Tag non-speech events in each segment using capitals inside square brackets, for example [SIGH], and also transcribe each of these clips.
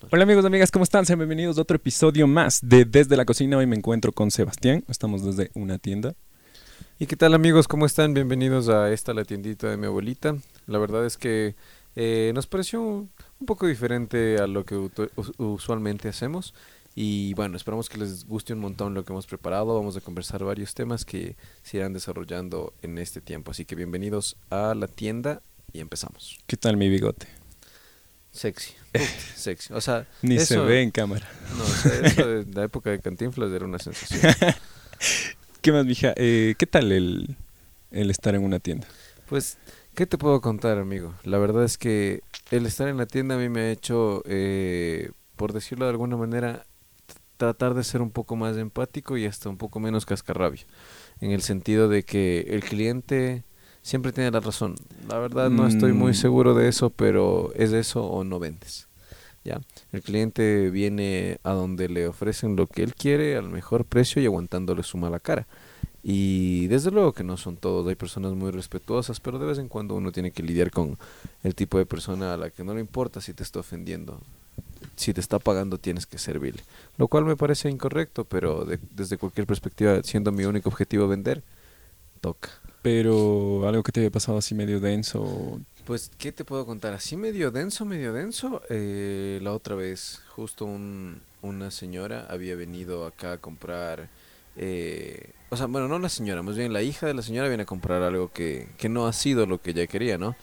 Hola amigos y amigas, ¿cómo están? Sean bienvenidos a otro episodio más de Desde la Cocina. Hoy me encuentro con Sebastián, estamos desde una tienda. ¿Y qué tal amigos? ¿Cómo están? Bienvenidos a esta, la tiendita de mi abuelita. La verdad es que eh, nos pareció un poco diferente a lo que usualmente hacemos. Y bueno, esperamos que les guste un montón lo que hemos preparado. Vamos a conversar varios temas que se irán desarrollando en este tiempo. Así que bienvenidos a la tienda y empezamos. ¿Qué tal mi bigote? Sexy. [LAUGHS] Sexy. O sea, Ni se ve en cámara. No, o sea, eso de la época de Cantinflas era una sensación. [LAUGHS] ¿Qué más, mija? Eh, ¿Qué tal el, el estar en una tienda? Pues, ¿qué te puedo contar, amigo? La verdad es que el estar en la tienda a mí me ha hecho, eh, por decirlo de alguna manera, tratar de ser un poco más empático y hasta un poco menos cascarrabia. En el sentido de que el cliente siempre tiene la razón. La verdad no estoy muy Mm. seguro de eso, pero es eso o no vendes. ¿Ya? El cliente viene a donde le ofrecen lo que él quiere al mejor precio y aguantándole su mala cara. Y desde luego que no son todos, hay personas muy respetuosas, pero de vez en cuando uno tiene que lidiar con el tipo de persona a la que no le importa si te está ofendiendo. Si te está pagando tienes que servirle. Lo cual me parece incorrecto, pero de- desde cualquier perspectiva, siendo mi único objetivo vender, toca. Pero algo que te había pasado así medio denso. Pues, ¿qué te puedo contar? Así medio denso, medio denso. Eh, la otra vez, justo un- una señora había venido acá a comprar... eh, o sea, bueno, no la señora, más bien la hija de la señora viene a comprar algo que, que no ha sido lo que ella quería, ¿no?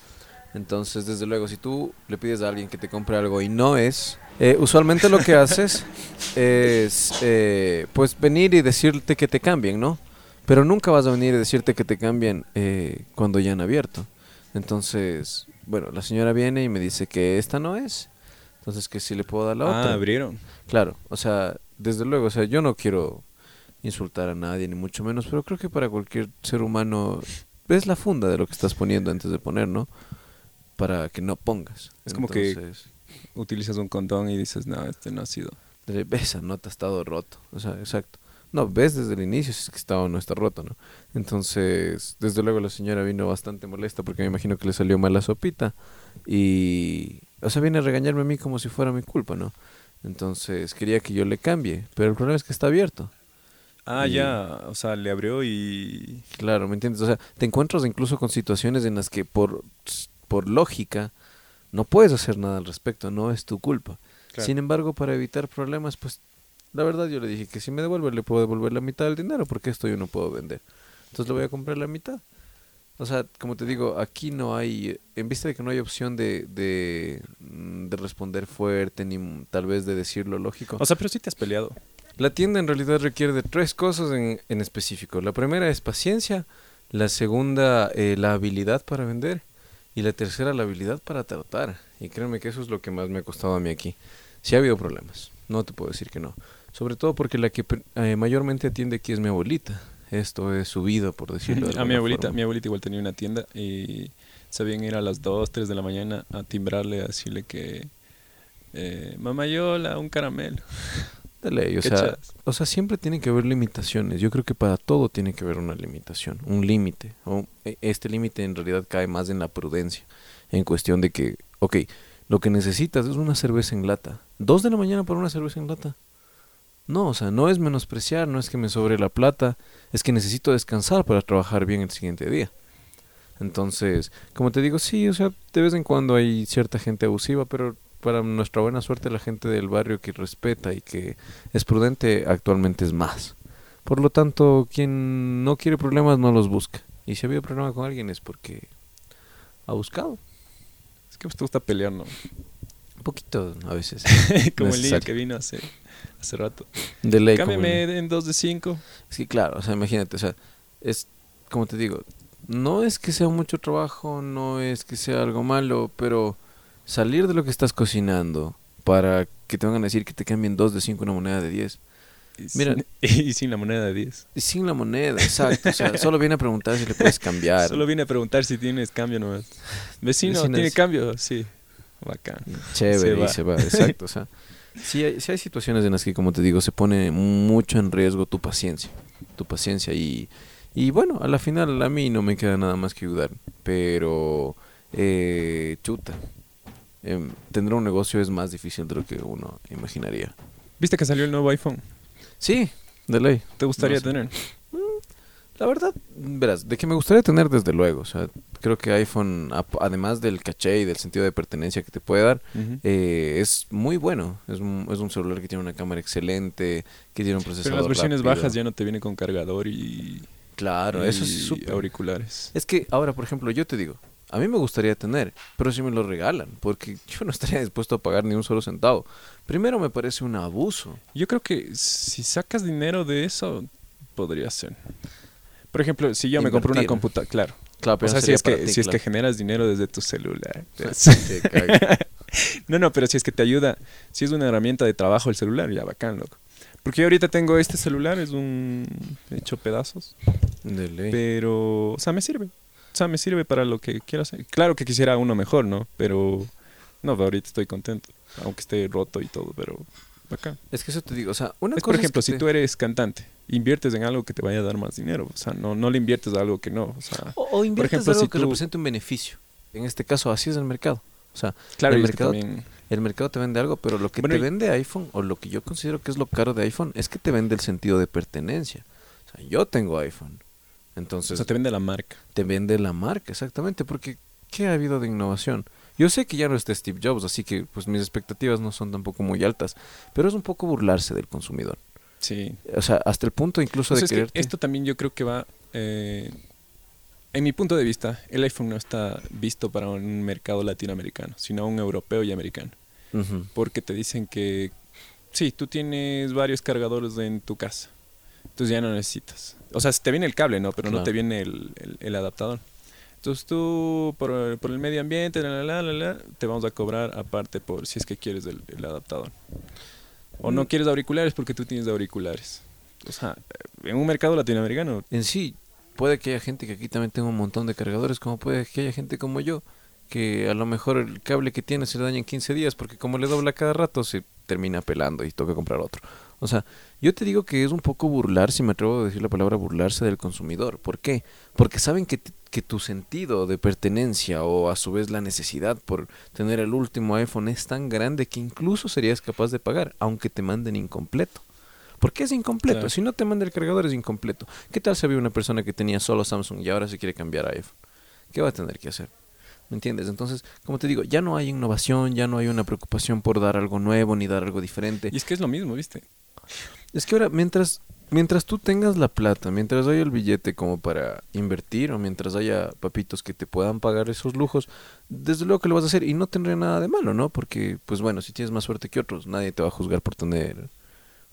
Entonces, desde luego, si tú le pides a alguien que te compre algo y no es, eh, usualmente lo que haces [LAUGHS] es, eh, pues, venir y decirte que te cambien, ¿no? Pero nunca vas a venir y decirte que te cambien eh, cuando ya han abierto. Entonces, bueno, la señora viene y me dice que esta no es. Entonces, que si le puedo dar la ah, otra. abrieron. Claro, o sea, desde luego, o sea, yo no quiero insultar a nadie, ni mucho menos, pero creo que para cualquier ser humano es la funda de lo que estás poniendo antes de poner, ¿no? Para que no pongas. Es como que- Utilizas un condón y dices, no, este no ha sido. esa nota ha estado roto, o sea, exacto. No, ves desde el inicio si es que estaba o no está roto, ¿no? Entonces, desde luego la señora vino bastante molesta porque me imagino que le salió mal la sopita y, o sea, viene a regañarme a mí como si fuera mi culpa, ¿no? Entonces, quería que yo le cambie, pero el problema es que está abierto. Ah, Y- ya. O sea, le abrió y... Claro, ¿me entiendes? O sea, te encuentras incluso con situaciones en las que por, por lógica no puedes hacer nada al respecto, no es tu culpa. Claro. Sin embargo, para evitar problemas, pues la verdad yo le dije que si me devuelve le puedo devolver la mitad del dinero porque esto yo no puedo vender. Entonces le voy a comprar la mitad. O sea, como te digo, aquí no hay, en vista de que no hay opción de, de, mm, de responder fuerte ni tal vez de decir lo lógico. O sea, pero sí te has peleado. La tienda en realidad requiere de tres cosas en, en específico. La primera es paciencia, la segunda eh, la habilidad para vender y la tercera la habilidad para tratar. Y créeme que eso es lo que más me ha costado a mí aquí. Sí ha habido problemas, no te puedo decir que no. Sobre todo porque la que eh, mayormente atiende aquí es mi abuelita. Esto es su vida, por decirlo de [LAUGHS] A mi abuelita, forma. mi abuelita igual tenía una tienda y sabían ir a las 2, 3 de la mañana a timbrarle, a decirle que eh, mamayola, un caramelo. [LAUGHS] De ley, o [LAUGHS] sea, o sea, siempre tiene que haber limitaciones. Yo creo que para todo tiene que haber una limitación, un límite. O, e- Este límite en realidad cae más en la prudencia, en cuestión de que, ok, lo que necesitas es una cerveza en lata. ¿Dos de la mañana por una cerveza en lata? No, o sea, no es menospreciar, no es que me sobre la plata, es que necesito descansar para trabajar bien el siguiente día. Entonces, como te digo, sí, o sea, de vez en cuando hay cierta gente abusiva, pero para nuestra buena suerte la gente del barrio que respeta y que es prudente actualmente es más. Por lo tanto, quien no quiere problemas no los busca. Y si ha habido problema con alguien es porque ha buscado. Es que te gusta pelear, ¿no? Poquito a veces. [LAUGHS] como el niño que vino hace, hace rato. De ley. Cámbiame en 2 de 5. Es que claro, o sea, imagínate, o sea, es como te digo, no es que sea mucho trabajo, no es que sea algo malo, pero salir de lo que estás cocinando para que te van a decir que te cambien dos de cinco una moneda de 10. Y Mira. sin, [LAUGHS] y sin la moneda de 10. Y sin la moneda, exacto. O sea, [LAUGHS] solo viene a preguntar si le puedes cambiar. Solo vine a preguntar si tienes cambio nomás. Vecino, Vecinas. ¿tiene cambio? Sí. Bacán. Chévere, Se y se va, exacto. O sea, [LAUGHS] sí hay, sí hay situaciones en las que, como te digo, se pone mucho en riesgo tu paciencia. Tu paciencia. Y, y bueno, a la final a mí no me queda nada más que ayudar. Pero, eh, chuta. em, tener un negocio es más difícil de lo que uno imaginaría. ¿Viste que salió el nuevo iPhone? Sí, de ley. ¿Te gustaría No sé. tener? La verdad, verás, de que me gustaría tener desde luego. O sea, creo que iPhone, además del caché y del sentido de pertenencia que te puede dar, eh, es muy bueno. Es un, es un celular que tiene una cámara excelente, que tiene un Pero procesador en las versiones rápido. bajas ya no te viene con cargador y, Claro, eso y sí es súper. auriculares. Es que ahora, por ejemplo, yo te digo, a mí me gustaría tener, pero si me lo regalan, porque [LAUGHS] yo no estaría dispuesto a pagar ni un solo centavo. Primero me parece un abuso. Yo creo que si sacas dinero de eso, podría ser. Por ejemplo, si yo me compro una computadora, claro. Claro, O sea, no si es, que, ti, si es que generas dinero desde tu celular. [LAUGHS] [LAUGHS] No, no, pero si es que te ayuda, si es una herramienta de trabajo el celular, ya bacán, loco. Porque yo ahorita tengo este celular, es un hecho pedazos, De ley. pero, o sea, me sirve. O sea, me sirve para lo que quiero hacer. Claro que quisiera uno mejor, ¿no? Pero, no, ahorita estoy contento, aunque esté roto y todo, pero bacán. Es que eso te digo, o sea, una Es, cosa por ejemplo, es que si te- tú eres cantante, inviertes en algo que te vaya a dar más dinero. O sea, no, no le inviertes a algo que no. O sea, O, o inviertes ejemplo, algo si que tú- represente un beneficio. En este caso, así es el mercado. O sea, claro, el y es que mercado- también... el mercado te vende algo, pero lo que Bueno, te vende iPhone, o lo que yo considero que es lo caro de iPhone, es que te vende el sentido de pertenencia. O sea, yo tengo iPhone. O Entonces, sea, te vende la marca. te vende la marca, exactamente, porque ¿qué ha habido de innovación? Yo sé que ya no está Steve Jobs, así que pues mis expectativas no son tampoco muy altas, pero es un poco burlarse del consumidor. Sí. O sea, hasta el punto incluso O sea, de es que esto también yo creo que va... eh, en mi punto de vista, el iPhone no está visto para un mercado latinoamericano, sino un europeo y americano. Porque te dicen que, sí, tú tienes varios cargadores en tu casa. Entonces ya no necesitas. O sea, te viene el cable, ¿no? Pero no te viene el, el- el adaptador. Entonces tú, por, por el medio ambiente, la, la, la, la, la, te vamos a cobrar aparte por si es que quieres el, el adaptador. O no quieres auriculares porque tú tienes auriculares. O sea, en un mercado latinoamericano, En sí, puede que haya gente que aquí también tenga un montón de cargadores, como puede que haya gente como yo, que a lo mejor el cable que tiene se le daña en 15 días, porque como le dobla cada rato, se termina pelando y toca comprar otro. O sea, yo te digo que es un poco burlar, si me atrevo a decir la palabra burlarse del consumidor. ¿Por qué? Porque saben que, que tu sentido de pertenencia o a su vez la necesidad por tener el último iPhone es tan grande que incluso serías capaz de pagar, aunque te manden incompleto. ¿Por qué es incompleto? Claro. Si no te manda el cargador es incompleto. ¿Qué tal si había una persona que tenía solo Samsung y ahora se quiere cambiar a iPhone? ¿Qué va a tener que hacer? ¿Me entiendes? Entonces, como te digo, ya no hay innovación, ya no hay una preocupación por dar algo nuevo ni dar algo diferente. y es que es lo mismo, ¿viste? Es que ahora, mientras, mientras tú tengas la plata, mientras haya el billete como para invertir o mientras haya papitos que te puedan pagar esos lujos, desde luego que lo vas a hacer y no tendría nada de malo, ¿no? Porque, pues bueno, si tienes más suerte que otros, nadie te va a juzgar por tener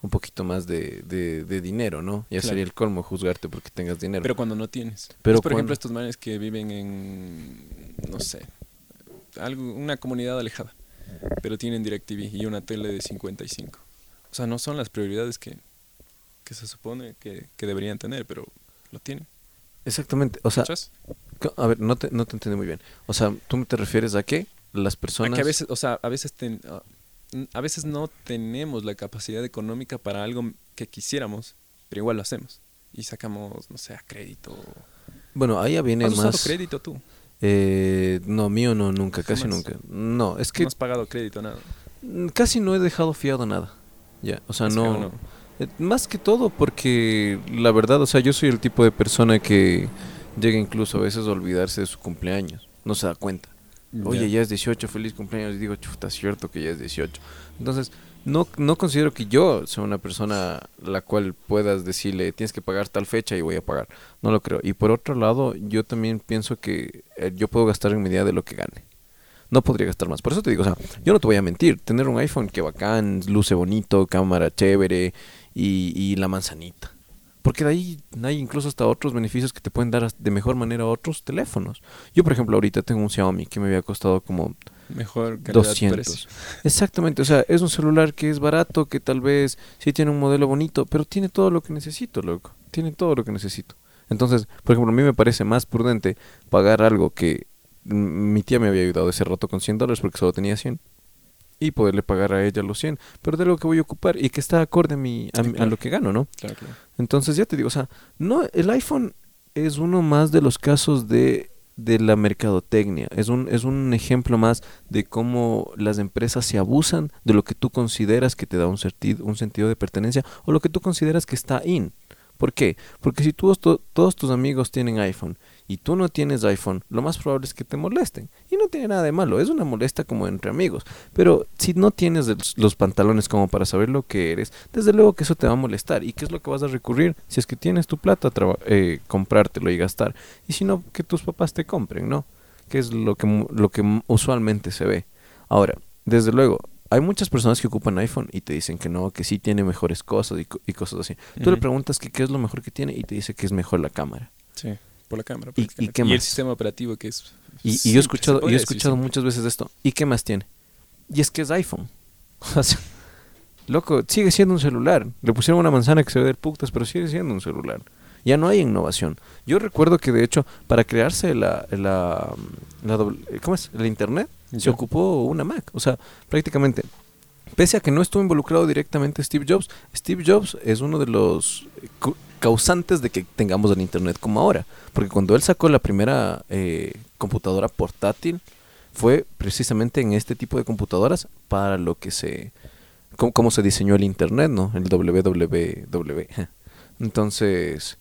un poquito más de, de, de dinero, ¿no? Ya Claro. sería el colmo juzgarte porque tengas dinero. Pero cuando no tienes. Pero Es, por cuando- ejemplo, estos manes que viven en, no sé, algo, una comunidad alejada, pero tienen DirecTV y una tele de 55. O sea, no son las prioridades que, que se supone que, que deberían tener, pero lo tienen. Exactamente, o sea, a ver, no te, no te entendí muy bien. O sea, ¿tú te refieres a que las A personas... que a veces, o sea, a veces, ten- a- veces no tenemos la capacidad económica para algo que quisiéramos, pero igual lo hacemos. Y sacamos, no sé, a crédito. Bueno, ahí ya viene ¿Has usado más... crédito tú? Eh, no, mío no, nunca, casi nunca. No, es que no has pagado crédito, nada. casi no he dejado fiado nada. Ya, o sea, no, eh, Más que todo porque la verdad, o sea, yo soy el tipo de persona que llega incluso a veces a olvidarse de su cumpleaños. No se da cuenta. Oye, ya es 18, feliz cumpleaños. Y digo, chuta, es cierto que ya es 18. Entonces, no, no considero que yo sea una persona la cual puedas decirle, tienes que pagar tal fecha y voy a pagar. No lo creo. Y por otro lado, yo también pienso que eh, yo puedo gastar en medida de lo que gane. No podría gastar más. Por eso te digo, o sea, yo no te voy a mentir. Tener un iPhone que bacán, luce bonito, cámara chévere y, y la manzanita. Porque de ahí hay incluso hasta otros beneficios que te pueden dar de mejor manera otros teléfonos. Yo, por ejemplo, ahorita tengo un Xiaomi que me había costado como Mejor calidad 200. precio. Exactamente, o sea, es un celular que es barato, que tal vez sí tiene un modelo bonito, pero tiene todo lo que necesito, loco. Tiene todo lo que necesito. Entonces, por ejemplo, a mí me parece más prudente pagar algo que mi tía me había ayudado ese rato con 100 dólares porque solo tenía 100 y poderle pagar a ella los 100, pero de lo que voy a ocupar y que está acorde a, mi, a, Sí, a lo que gano, ¿no? Claro, claro. Entonces ya te digo, o sea, no, el iPhone es uno más de los casos de de la mercadotecnia, es un, es un ejemplo más de cómo las empresas se abusan de lo que tú consideras que te da un, sentido, un sentido de pertenencia o lo que tú consideras que está in. ¿Por qué? Porque si tú, todos tus amigos tienen iPhone y tú no tienes iPhone, lo más probable es que te molesten. Y no tiene nada de malo, es una molesta como entre amigos. Pero si no tienes los pantalones como para saber lo que eres, desde luego que eso te va a molestar. ¿Y qué es lo que vas a recurrir? Si es que tienes tu plata, eh, comprártelo y gastar. Y si no, que tus papás te compren, ¿no? Que es lo que, lo que usualmente se ve. Ahora, desde luego, hay muchas personas que ocupan iPhone y te dicen que no, que sí tiene mejores cosas y, cosas así. Tú le preguntas que qué es lo mejor que tiene y te dice que es mejor la cámara. Sí, por la cámara. ¿Y, y, el sistema operativo que es... Y, yo he escuchado, yo he escuchado muchas veces esto. ¿Y qué más tiene? Y es que es iPhone. [LAUGHS] loco, sigue siendo un celular. Le pusieron una manzana que se ve de putas, pero sigue siendo un celular. Ya no hay innovación. Yo recuerdo que de hecho, para crearse la, la, la ¿cómo es? El internet, se ocupó una Mac. O sea, prácticamente, pese a que no estuvo involucrado directamente Steve Jobs, Steve Jobs es uno de los causantes de que tengamos el Internet como ahora. Porque cuando él sacó la primera eh, computadora portátil, fue precisamente en este tipo de computadoras para lo que se... Cómo, se diseñó el Internet, ¿no? El www. [LAUGHS] Entonces,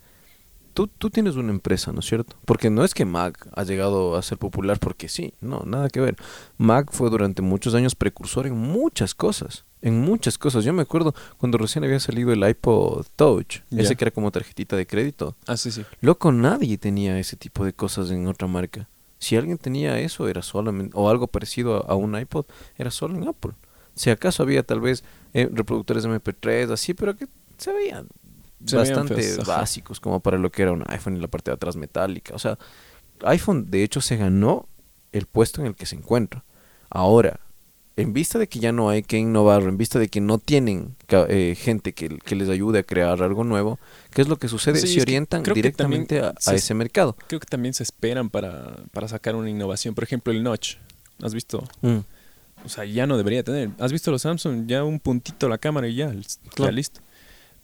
tú, tú tienes una empresa, ¿no es cierto? Porque no es que Mac ha llegado a ser popular porque sí, no, nada que ver. Mac fue durante muchos años precursor en muchas cosas, en muchas cosas. Yo me acuerdo cuando recién había salido el iPod Touch, ese que era como tarjetita de crédito. Ah, sí, sí. Loco, nadie tenía ese tipo de cosas en otra marca. Si alguien tenía eso, era solamente, o algo parecido a, un iPod, era solo en Apple. Si acaso había tal vez eh, reproductores de MP3, así, pero que se veían bastante básicos como para lo que era un iPhone y la parte de atrás metálica. O sea, iPhone de hecho se ganó el puesto en el que se encuentra. Ahora, en vista de que ya no hay que innovar, en vista de que no tienen eh, gente que, les ayude a crear algo nuevo, ¿qué es lo que sucede? se orientan directamente a, ese mercado. Creo que también se esperan para, para, sacar una innovación. Por ejemplo, el notch. ¿Has visto? Mm. O sea, ya no debería tener. ¿Has visto los Samsung? Ya un puntito la cámara y ya, ya listo.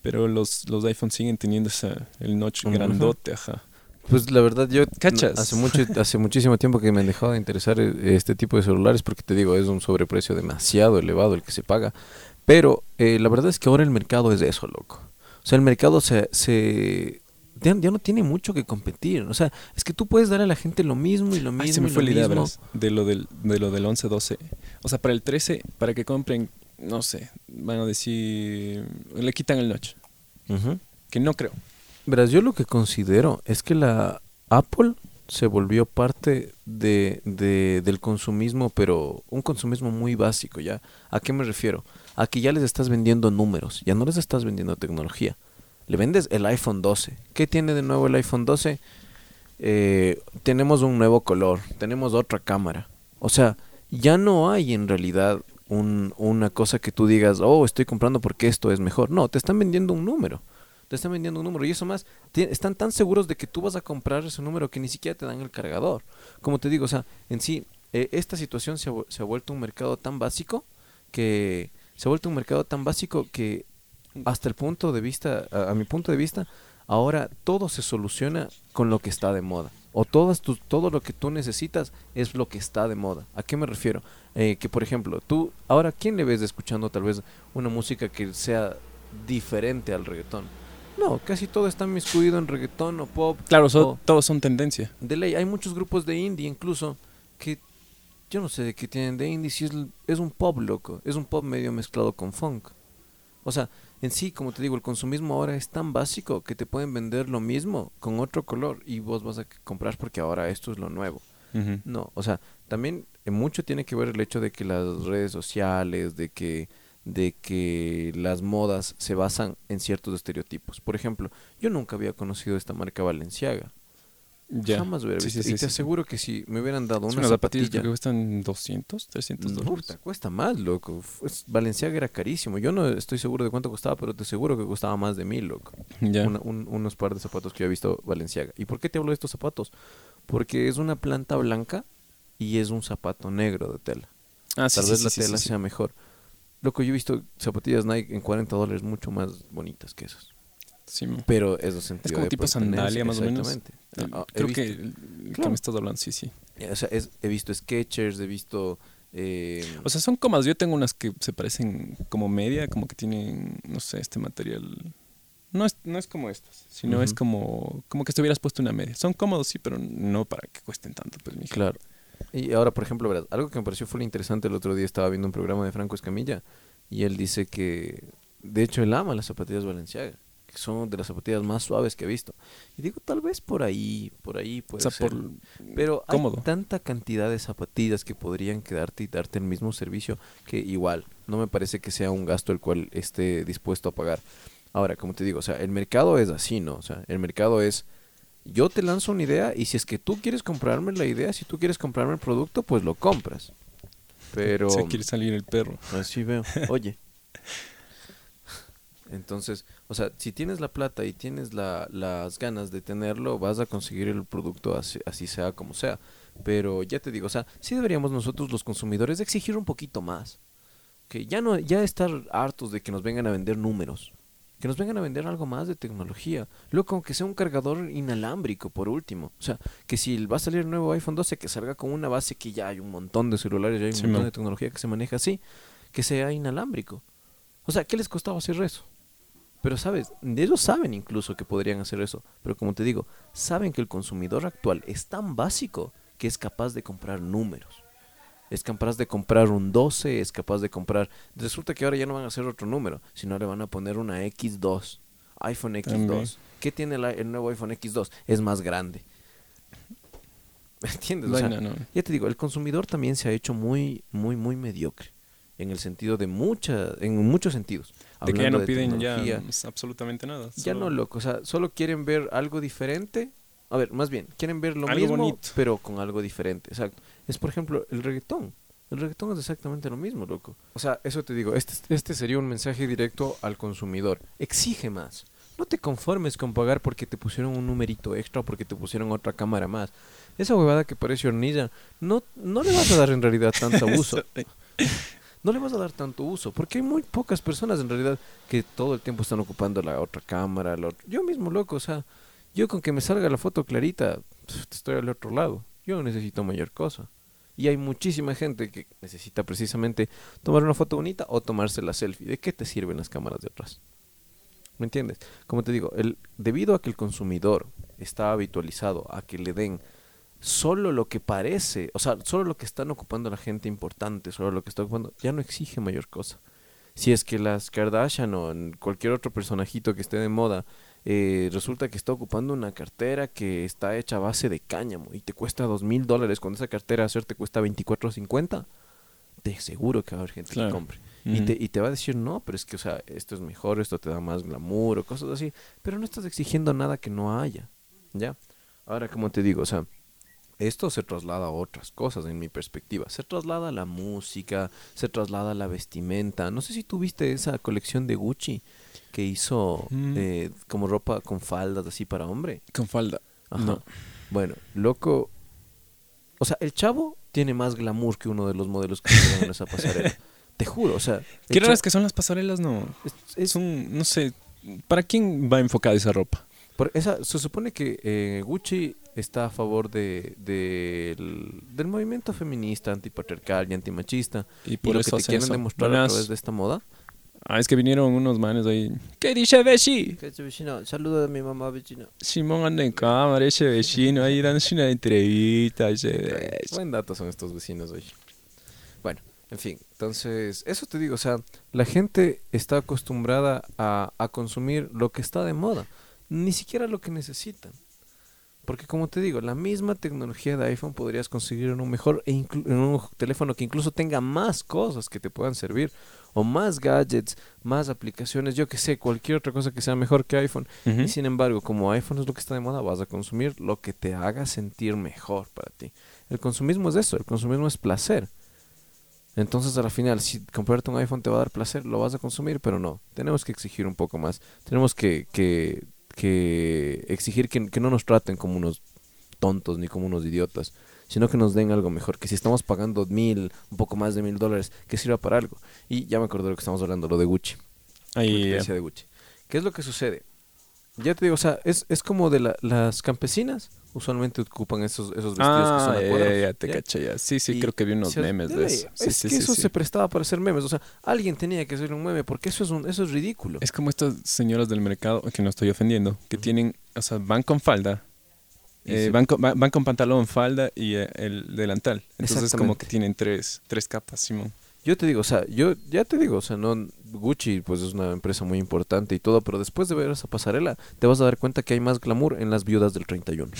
Pero los, los iPhones siguen teniendo esa, el notch grandote, ajá. Pues la verdad yo ¿Cachas? hace mucho hace muchísimo tiempo que me han dejado de interesar eh, este tipo de celulares porque te digo es un sobreprecio demasiado elevado el que se paga pero eh, la verdad es que ahora el mercado es eso loco o sea el mercado se, se ya, no tiene mucho que competir o sea es que tú puedes dar a la gente lo mismo y lo mismo Ay, se me fue la idea de lo del de lo del 11 12 o sea para el 13 para que compren no sé, van a decir, le quitan el notch. Que no creo. Verás, yo lo que considero es que la Apple se volvió parte de, de, del consumismo, pero un consumismo muy básico, ¿ya? ¿A qué me refiero? A que ya les estás vendiendo números, ya no les estás vendiendo tecnología. Le vendes el iPhone 12. ¿Qué tiene de nuevo el iPhone 12? Eh, tenemos un nuevo color, tenemos otra cámara. O sea, ya no hay en realidad un, una cosa que tú digas, oh, estoy comprando porque esto es mejor. No, te están vendiendo un número. Te están vendiendo un número. Y eso más, están tan seguros de que tú vas a comprar ese número que ni siquiera te dan el cargador. Como te digo, o sea, en sí, eh, esta situación se ha, se ha, vuelto un mercado tan básico que se ha vuelto un mercado tan básico que hasta el punto de vista, a mi punto de vista, ahora todo se soluciona con lo que está de moda o todas todo lo que tú necesitas es lo que está de moda. ¿A qué me refiero? Eh, que por ejemplo, tú, ahora, ¿quién le ves escuchando tal vez una música que sea diferente al reggaetón? No, casi todo está miscuido en reggaetón o pop. Claro, todos son tendencia. De ley, hay muchos grupos de indie incluso que yo no sé de qué tienen de indie, si es, es un pop loco, es un pop medio mezclado con funk. O sea, en sí, como te digo, el consumismo ahora es tan básico que te pueden vender lo mismo con otro color y vos vas a comprar porque ahora esto es lo nuevo. No, o sea, también en mucho tiene que ver el hecho de que las redes sociales, de que de que las modas se basan en ciertos estereotipos. Por ejemplo, yo nunca había conocido esta marca Valenciaga. Ya. Jamás hubiera visto. y te aseguro que si me hubieran dado una zapatilla que cuestan 200, 300 dólares. cuesta más, loco. Valenciaga era carísimo. Yo no estoy seguro de cuánto costaba, pero te aseguro que costaba más de mil, loco. Ya. unos par de zapatos que yo he visto Valenciaga. ¿Y por qué te hablo de estos zapatos? Porque es una planta blanca y es un zapato negro de tela. Ah, Tal vez la tela sea mejor. Loco, yo he visto zapatillas Nike en 40 dólares mucho más bonitas que esas. Sí, pero es un sentido es como tipo sandalia, más o menos. El- Ah, Creo que el el que Claro. me estás hablando, sí, sí. o sea, es- he visto Skechers, he visto... eh, O sea, son comas. Yo tengo unas que se parecen como media, como que tienen, no sé, este material. No es, no es como estas, sino es Ujú. como, como que estuvieras puesto una media. Son cómodos, sí, pero no para que cuesten tanto, pues, mija. Claro. Y ahora, por ejemplo, algo que me pareció full interesante el otro día, estaba viendo un programa de Franco Escamilla y él dice que, de hecho, él ama las zapatillas Balenciaga, que son de las zapatillas más suaves que he visto. Y digo, tal vez por ahí, por ahí O puede sea, ser. por Pero hay tanta cantidad de zapatillas que podrían quedarte y darte el mismo servicio que igual, no me parece que sea un gasto el cual esté dispuesto a pagar. Ahora, como te digo, o sea, el mercado es así, ¿no? O sea, el mercado es, yo te lanzo una idea y si es que tú quieres comprarme la idea, si tú quieres comprarme el producto, pues lo compras. Pero... se quiere salir el perro. Así veo. [LAUGHS] Oye. Entonces, o sea, si tienes la plata y tienes la- las ganas de tenerlo, vas a conseguir el producto así, así sea como sea. Pero ya te digo, o sea, sí deberíamos nosotros los consumidores de exigir un poquito más. Que ya no, ya estar hartos de que nos vengan a vender números. Que nos vengan a vender algo más de tecnología. Luego, aunque sea un cargador inalámbrico, por último. O sea, que si va a salir el nuevo iPhone 12, que salga con una base que ya hay un montón de celulares, ya hay un Sí, montón man. de tecnología que se maneja así, que sea inalámbrico. O sea, ¿qué les costaba hacer eso? Pero sabes, ellos saben incluso que podrían hacer eso. Pero como te digo, saben que el consumidor actual es tan básico que es capaz de comprar números. Es capaz de comprar un 12, es capaz de comprar... Resulta que ahora ya no van a hacer otro número, sino le van a poner una X2, iPhone X2. También. ¿Qué tiene el, el nuevo iPhone X2? Es más grande. ¿Me [LAUGHS] entiendes? O sea, Vaina, no. ya te digo, el consumidor también se ha hecho muy, muy, muy mediocre. En el sentido de mucha, en muchos sentidos. De que ya no piden ya pues, absolutamente nada. Ya no, loco. O sea, solo quieren ver algo diferente. A ver, más bien, quieren ver lo Algo mismo, bonito. pero con algo diferente. Exacto. Es, por ejemplo, el reggaetón. El reggaetón es exactamente lo mismo, loco. O sea, eso te digo, este, este sería un mensaje directo al consumidor. Exige más. No te conformes con pagar porque te pusieron un numerito extra o porque te pusieron otra cámara más. Esa huevada que parece hornilla, no, no le vas a dar en realidad tanto [LAUGHS] uso. No le vas a dar tanto uso, porque hay muy pocas personas en realidad que todo el tiempo están ocupando la otra cámara, la otra- Yo mismo, loco, o sea, yo con que me salga la foto clarita, estoy al otro lado. Yo no necesito mayor cosa. Y hay muchísima gente que necesita precisamente tomar una foto bonita o tomarse la selfie. ¿De qué te sirven las cámaras de atrás? ¿Me entiendes? Como te digo, el, debido a que el consumidor está habitualizado a que le den solo lo que parece, o sea, solo lo que están ocupando la gente importante, solo lo que está ocupando, ya no exige mayor cosa. Si es que las Kardashian o cualquier otro personajito que esté de moda, eh, resulta que está ocupando una cartera que está hecha a base de cáñamo y te cuesta dos mil dólares, cuando esa cartera hacer te cuesta 24.50, te seguro que va a haber gente Claro. que compre. Y, te, y te va a decir, no, pero es que, o sea, esto es mejor, esto te da más glamour o cosas así. Pero no estás exigiendo nada que no haya. ¿Ya? Ahora, como te digo, o sea, esto se traslada a otras cosas en mi perspectiva. Se traslada a la música, se traslada a la vestimenta. No sé si tú viste esa colección de Gucci que hizo Mm. eh, como ropa con faldas así para hombre. Con falda. Ajá. No. Bueno, loco. O sea, el chavo tiene más glamour que uno de los modelos que se en esa pasarela. [LAUGHS] Te juro, o sea. Qué raras que son las pasarelas, no. es- es- Es un, no sé, ¿para quién va enfocada esa ropa? Por esa, se supone que eh, Gucci está a favor de, del, del movimiento feminista, antipatriarcal y antimachista. Y Y por lo eso que te quieren eso. demostrar a través de esta moda. Ah, es que vinieron unos manes ahí. ¿Qué dice vecino? Saludo a mi mamá vecina. Simón anda en cámara, ese vecino ahí dándose una entrevista. Ese Buen dato son estos vecinos hoy. Bueno, en fin, entonces, eso te digo, o sea, la gente está acostumbrada a, a consumir lo que está de moda, ni siquiera lo que necesitan. Porque como te digo, la misma tecnología de iPhone podrías conseguir en un mejor e en un teléfono que incluso tenga más cosas que te puedan servir o más gadgets, más aplicaciones, yo que sé, cualquier otra cosa que sea mejor que iPhone. Y sin embargo, como iPhone es lo que está de moda, vas a consumir lo que te haga sentir mejor para ti. El consumismo es eso, el consumismo es placer. Entonces, a la final, si comprarte un iPhone te va a dar placer, lo vas a consumir, pero no. Tenemos que exigir un poco más. Tenemos que, que, que exigir que, que no nos traten como unos tontos ni como unos idiotas, sino que nos den algo mejor. Que si estamos pagando mil, un poco más de mil dólares, que sirva para algo. Y ya me acordé de lo que estamos hablando, lo de Gucci. Ahí, decía de Gucci. ¿Qué es lo que sucede? ya te digo, o sea, es, es como de la- las campesinas. Usualmente ocupan esos, esos vestidos que Ah, son ya, acuerdos, ya, ya, te ¿ya? caché ya. Sí, sí, Y creo que vi unos se- memes de debe- eso. Sí, es sí, que sí, eso se prestaba para hacer memes. O sea, alguien tenía que hacer un meme porque eso es, un, eso es ridículo. Es como estas señoras del mercado, que no estoy ofendiendo, que tienen, o sea, van con falda, eh, van, con, van- van con pantalón, falda y eh, el delantal. Entonces como que tienen tres, tres capas, Simón. Yo te digo, o sea, yo ya te digo, o sea, no Gucci pues es una empresa muy importante y todo, pero después de ver esa pasarela te vas a dar cuenta que hay más glamour en las viudas del 31.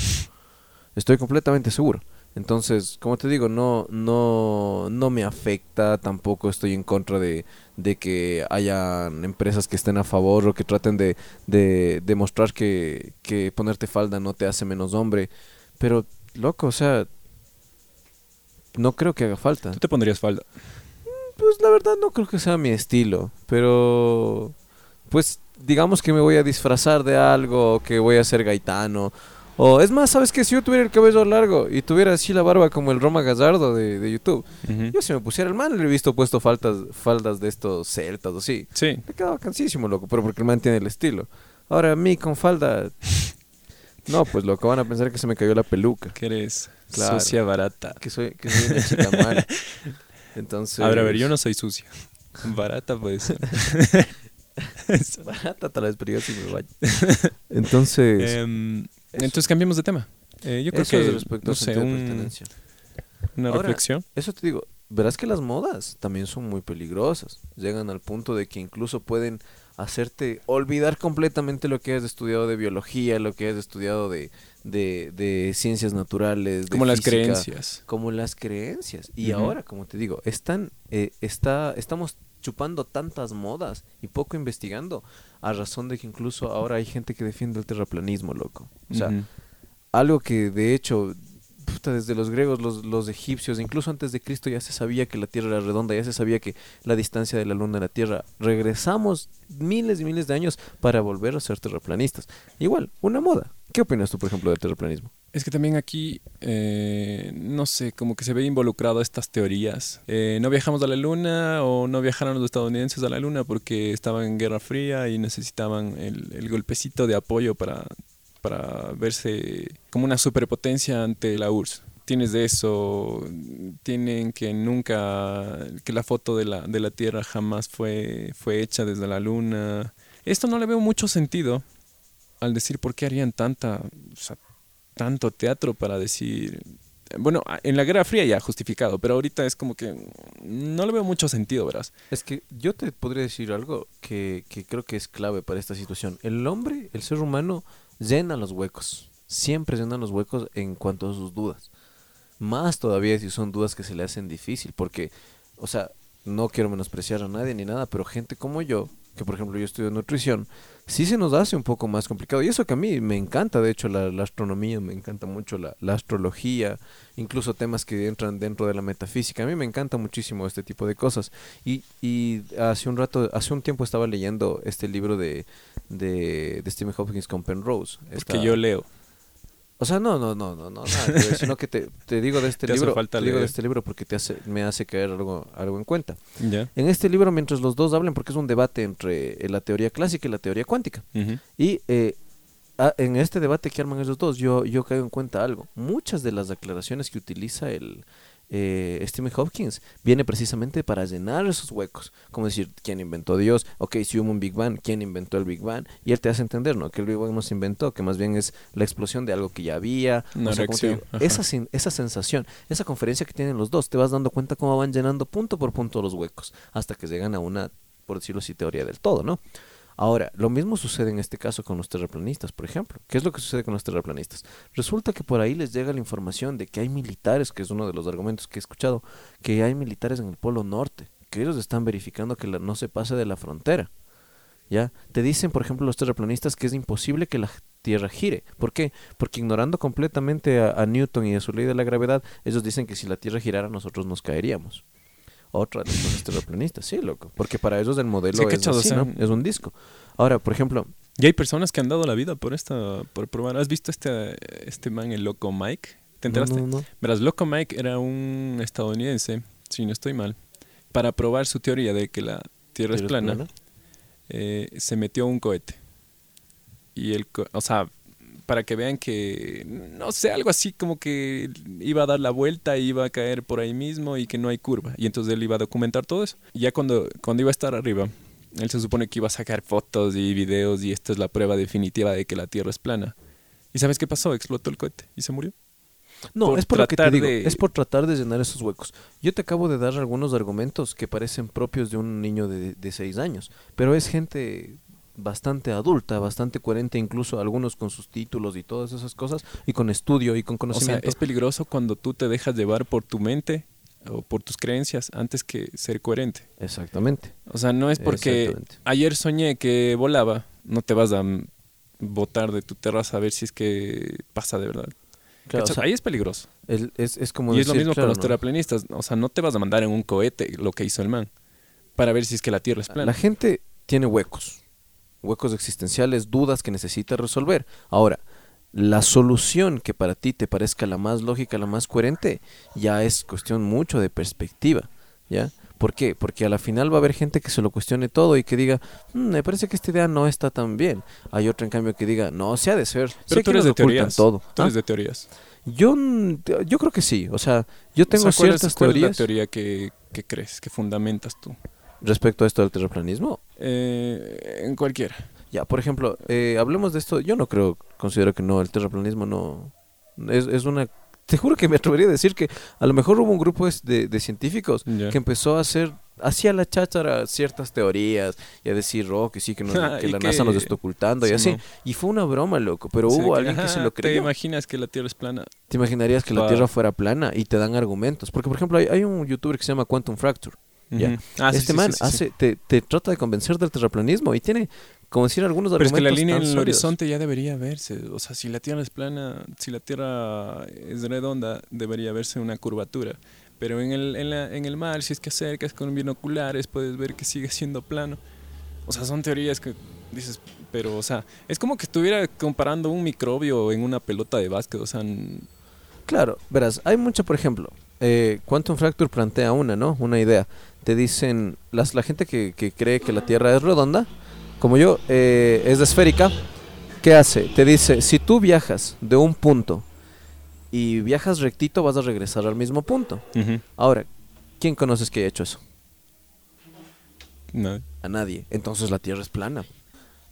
Estoy completamente seguro. Entonces, como te digo, no no no me afecta, tampoco estoy en contra de, de que hayan empresas que estén a favor o que traten de, de demostrar que, que ponerte falda no te hace menos hombre, pero loco, o sea, no creo que haga falta. ¿Tú te pondrías falda? Pues la verdad no creo que sea mi estilo, pero pues digamos que me voy a disfrazar de algo, que voy a ser gaitano. O es más, ¿sabes qué? Si yo tuviera el cabello largo y tuviera así la barba como el Roma Gazardo de, de YouTube, yo si me pusiera el man le he visto puesto faltas, faldas de estos celtas o así. Sí. Me quedaba cansísimo, loco, pero porque el man tiene el estilo. Ahora a mí con falda... [LAUGHS] No, pues loco, van a pensar que se me cayó la peluca. Que eres Claro. sucia barata. Que soy, que soy una chica mala. [LAUGHS] Entonces... A ver, a ver, yo no soy sucia. [LAUGHS] Barata puede ser. [LAUGHS] Barata tal vez, pero yo sí me baño. [LAUGHS] Entonces, Em, entonces cambiemos de tema. Eh, yo creo eso que, es respecto no sé, de pertenencia. una Ahora, reflexión. Eso te digo, verás que las modas también son muy peligrosas. Llegan al punto de que incluso pueden hacerte olvidar completamente lo que has estudiado de biología, lo que has estudiado de, de, de ciencias naturales, de Como las física, creencias. Como las creencias. Y ahora, como te digo, están, eh, está, estamos chupando tantas modas y poco investigando, a razón de que incluso ahora hay gente que defiende el terraplanismo, loco. O sea, algo que de hecho puta, desde los griegos, los, los egipcios, incluso antes de Cristo ya se sabía que la Tierra era redonda, ya se sabía que la distancia de la Luna a la Tierra. Regresamos miles y miles de años para volver a ser terraplanistas. Igual, una moda. ¿Qué opinas tú, por ejemplo, del terraplanismo? Es que también aquí, eh, no sé, como que se ve involucrado estas teorías. Eh, no viajamos a la luna o no viajaron los estadounidenses a la luna porque estaban en Guerra Fría y necesitaban el, el golpecito de apoyo para, para verse como una superpotencia ante la URSS. Tienes de eso, tienen que nunca, que la foto de la, de la Tierra jamás fue, fue hecha desde la luna. Esto no le veo mucho sentido al decir por qué harían tanta, tanto teatro para decir... Bueno, en la Guerra Fría ya justificado, pero ahorita es como que no le veo mucho sentido, verás. Es que yo te podría decir algo que, que creo que es clave para esta situación. El hombre, el ser humano, llena los huecos. Siempre llena los huecos en cuanto a sus dudas. Más todavía si son dudas que se le hacen difícil. Porque, o sea, no quiero menospreciar a nadie ni nada, pero gente como yo, que por ejemplo yo estudio nutrición, sí se nos hace un poco más complicado. Y eso que a mí me encanta, de hecho, la, la astronomía, me encanta mucho la, la astrología, incluso temas que entran dentro de la metafísica. A mí me encanta muchísimo este tipo de cosas. Y, y hace un rato, hace un tiempo estaba leyendo este libro de, de, de Stephen Hopkins con Penrose. Esta- yo leo. O sea, no, no, no, no, no, nada que ver, sino que te, te digo de este [LAUGHS] Te hace libro, falta te digo de este libro porque te hace, me hace caer algo, algo en cuenta. ¿Ya? En este libro, mientras los dos hablan, porque es un debate entre eh, la teoría clásica y la teoría cuántica, Ujú. y eh, ah, en este debate que arman ellos dos, yo, yo caigo en cuenta algo. Muchas de las declaraciones que utiliza el eh, Stephen Hopkins viene precisamente para llenar esos huecos. Como decir, ¿quién inventó Dios? Ok, si hubo un Big Bang, ¿quién inventó el Big Bang? Y él te hace entender, ¿no? Que el Big Bang no se inventó, que más bien es la explosión de algo que ya había. Una O sea, digo, esa, esa sensación, esa conferencia que tienen los dos, te vas dando cuenta cómo van llenando punto por punto los huecos, hasta que llegan a una, por decirlo así, teoría del todo, ¿no? Ahora, lo mismo sucede en este caso con los terraplanistas, por ejemplo. ¿Qué es lo que sucede con los terraplanistas? Resulta que por ahí les llega la información de que hay militares, que es uno de los argumentos que he escuchado, que hay militares en el Polo Norte, que ellos están verificando que no se pase de la frontera. ¿Ya? Te dicen, por ejemplo, los terraplanistas que es imposible que la Tierra gire. ¿Por qué? Porque ignorando completamente a, a Newton y a su ley de la gravedad, ellos dicen que si la Tierra girara nosotros nos caeríamos. Otra de cosas terraplanistas, sí, loco. Porque para ellos el modelo Sí, es, cachado, así, o sea, ¿no? es un disco. Ahora, por ejemplo, Y hay personas que han dado la vida por esta, por probar. ¿Has visto este, este man, el loco Mike? ¿Te enteraste? no, no. Verás, Loco Mike era un estadounidense, si no estoy mal, para probar su teoría de que la Tierra es ¿Tierra plana, eh, se metió un cohete. y el, co- o sea, para que vean que, no sé, algo así como que iba a dar la vuelta, iba a caer por ahí mismo y que no hay curva. Y entonces él iba a documentar todo eso. Y ya cuando, cuando iba a estar arriba, él se supone que iba a sacar fotos y videos y esta es la prueba definitiva de que la Tierra es plana. ¿Y sabes qué pasó? Explotó el cohete y se murió. No, por es por lo que te digo, de- es por tratar de llenar esos huecos. Yo te acabo de dar algunos argumentos que parecen propios de un niño de, de seis años, pero es gente bastante adulta, bastante coherente, incluso algunos con sus títulos y todas esas cosas, y con estudio y con O sea, conocimiento. es peligroso cuando tú te dejas llevar por tu mente o por tus creencias antes que ser coherente. Exactamente. O sea, no es porque ayer soñé que volaba, no te vas a botar de tu terraza a ver si es que pasa de verdad. Claro, o sea, Ahí es peligroso. el- es, es como y es lo decir, mismo claro, con los terraplanistas. O sea, no te vas a mandar en un cohete lo que hizo el man para ver si es que la Tierra es plana. La gente tiene huecos, huecos existenciales, dudas que necesita resolver. Ahora, la solución que para ti te parezca la más lógica, la más coherente, ya es cuestión mucho de perspectiva, ¿ya? ¿Por qué? Porque a la final va a haber gente que se lo cuestione todo y que diga, "Mm, me parece que esta idea no está tan bien. Hay otra en cambio que diga, no, se ha de ser. Pero Sé tú eres de teorías. todo. Tú eres de teorías. Yo, yo creo que sí. O sea, yo tengo O sea, ¿cuál es- ciertas cuál es la teorías teoría que, que crees, que fundamentas tú? Respecto a esto del terraplanismo. Eh, en cualquiera. Ya, por ejemplo, eh, hablemos de esto. Yo no creo, considero que no, el terraplanismo no. Es, es una. Te juro que me atrevería a decir que a lo mejor hubo un grupo de, de científicos que empezó a hacer. Hacía la cháchara ciertas teorías y a decir, oh, que sí, [LAUGHS] que, Y la que- NASA nos está ocultando y Sí, así. no. Y fue una broma, loco. Pero Sí, hubo que, alguien que se lo ¿Te creyó. imaginas que la Tierra es plana? ¿Te imaginarías que la. Tierra fuera plana y te dan argumentos? Porque, por ejemplo, hay, hay un youtuber que se llama Quantum Fracture. Ya. Ujú. Ah, sí, este sí, man sí, sí, hace, Te, te trata de convencer del terraplanismo y tiene, como decir, algunos Pero es argumentos que la línea en el sólidos. horizonte ya debería verse. O sea, si la Tierra es plana, si la Tierra es redonda, debería verse una curvatura. Pero en el, en, la- en el mar, si es que acercas con binoculares, puedes ver que sigue siendo plano. O sea, son teorías que dices, pero, o sea, es como que estuviera comparando un microbio en una pelota de básquet. O sea, Claro, verás, hay mucho, por ejemplo, eh, Quantum Fracture plantea una, ¿no? Una idea. Te dicen, las, la gente que, que cree que la Tierra es redonda, como yo, eh, es esférica, ¿qué hace? Te dice, si tú viajas de un punto y viajas rectito, vas a regresar al mismo punto. Ahora, ¿quién conoces que haya hecho eso? no. A nadie. Entonces la Tierra es plana.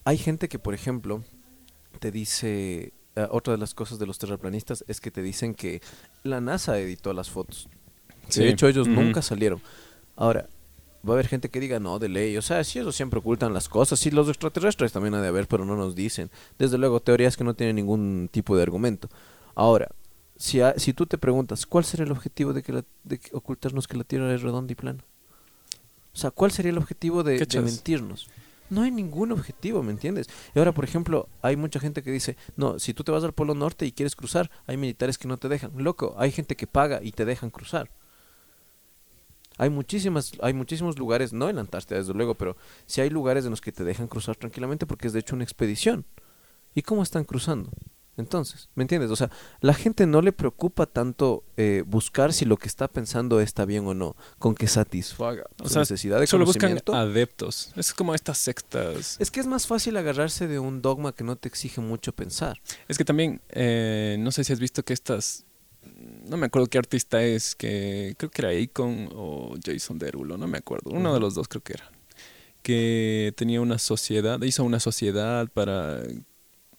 Hay gente que, por ejemplo, te dice, eh, otra de las cosas de los terraplanistas es que te dicen que la NASA editó las fotos. Sí. De hecho, ellos nunca salieron. Ahora, va a haber gente que diga, no, de ley. O sea, si ellos siempre ocultan las cosas. Sí, los extraterrestres también ha de haber, pero no nos dicen. Desde luego, teorías que no tienen ningún tipo de argumento. Ahora, si, ha- si tú te preguntas, ¿cuál sería el objetivo de, que la- de ocultarnos que la Tierra es redonda y plana? O sea, ¿cuál sería el objetivo de, de mentirnos? No hay ningún objetivo, ¿me entiendes? Y ahora, por ejemplo, hay mucha gente que dice, no, si tú te vas al Polo Norte y quieres cruzar, hay militares que no te dejan. Loco, hay gente que paga y te dejan cruzar. Hay muchísimas, hay muchísimos lugares, no en la Antártida desde luego, pero sí hay lugares en los que te dejan cruzar tranquilamente porque es de hecho una expedición. ¿Y cómo están cruzando? Entonces, ¿me entiendes? O sea, la gente no le preocupa tanto eh, buscar si lo que está pensando está bien o no, con que satisfaga O su sea, necesidad de Solo buscan conocimiento. adeptos. Es como estas sectas. Es que es más fácil agarrarse de un dogma que no te exige mucho pensar. Es que también, eh, no sé si has visto que estas, no me acuerdo qué artista es, que creo que era Akon o Jason Derulo, no me acuerdo, uno de los dos creo que era, que tenía una sociedad, hizo una sociedad para,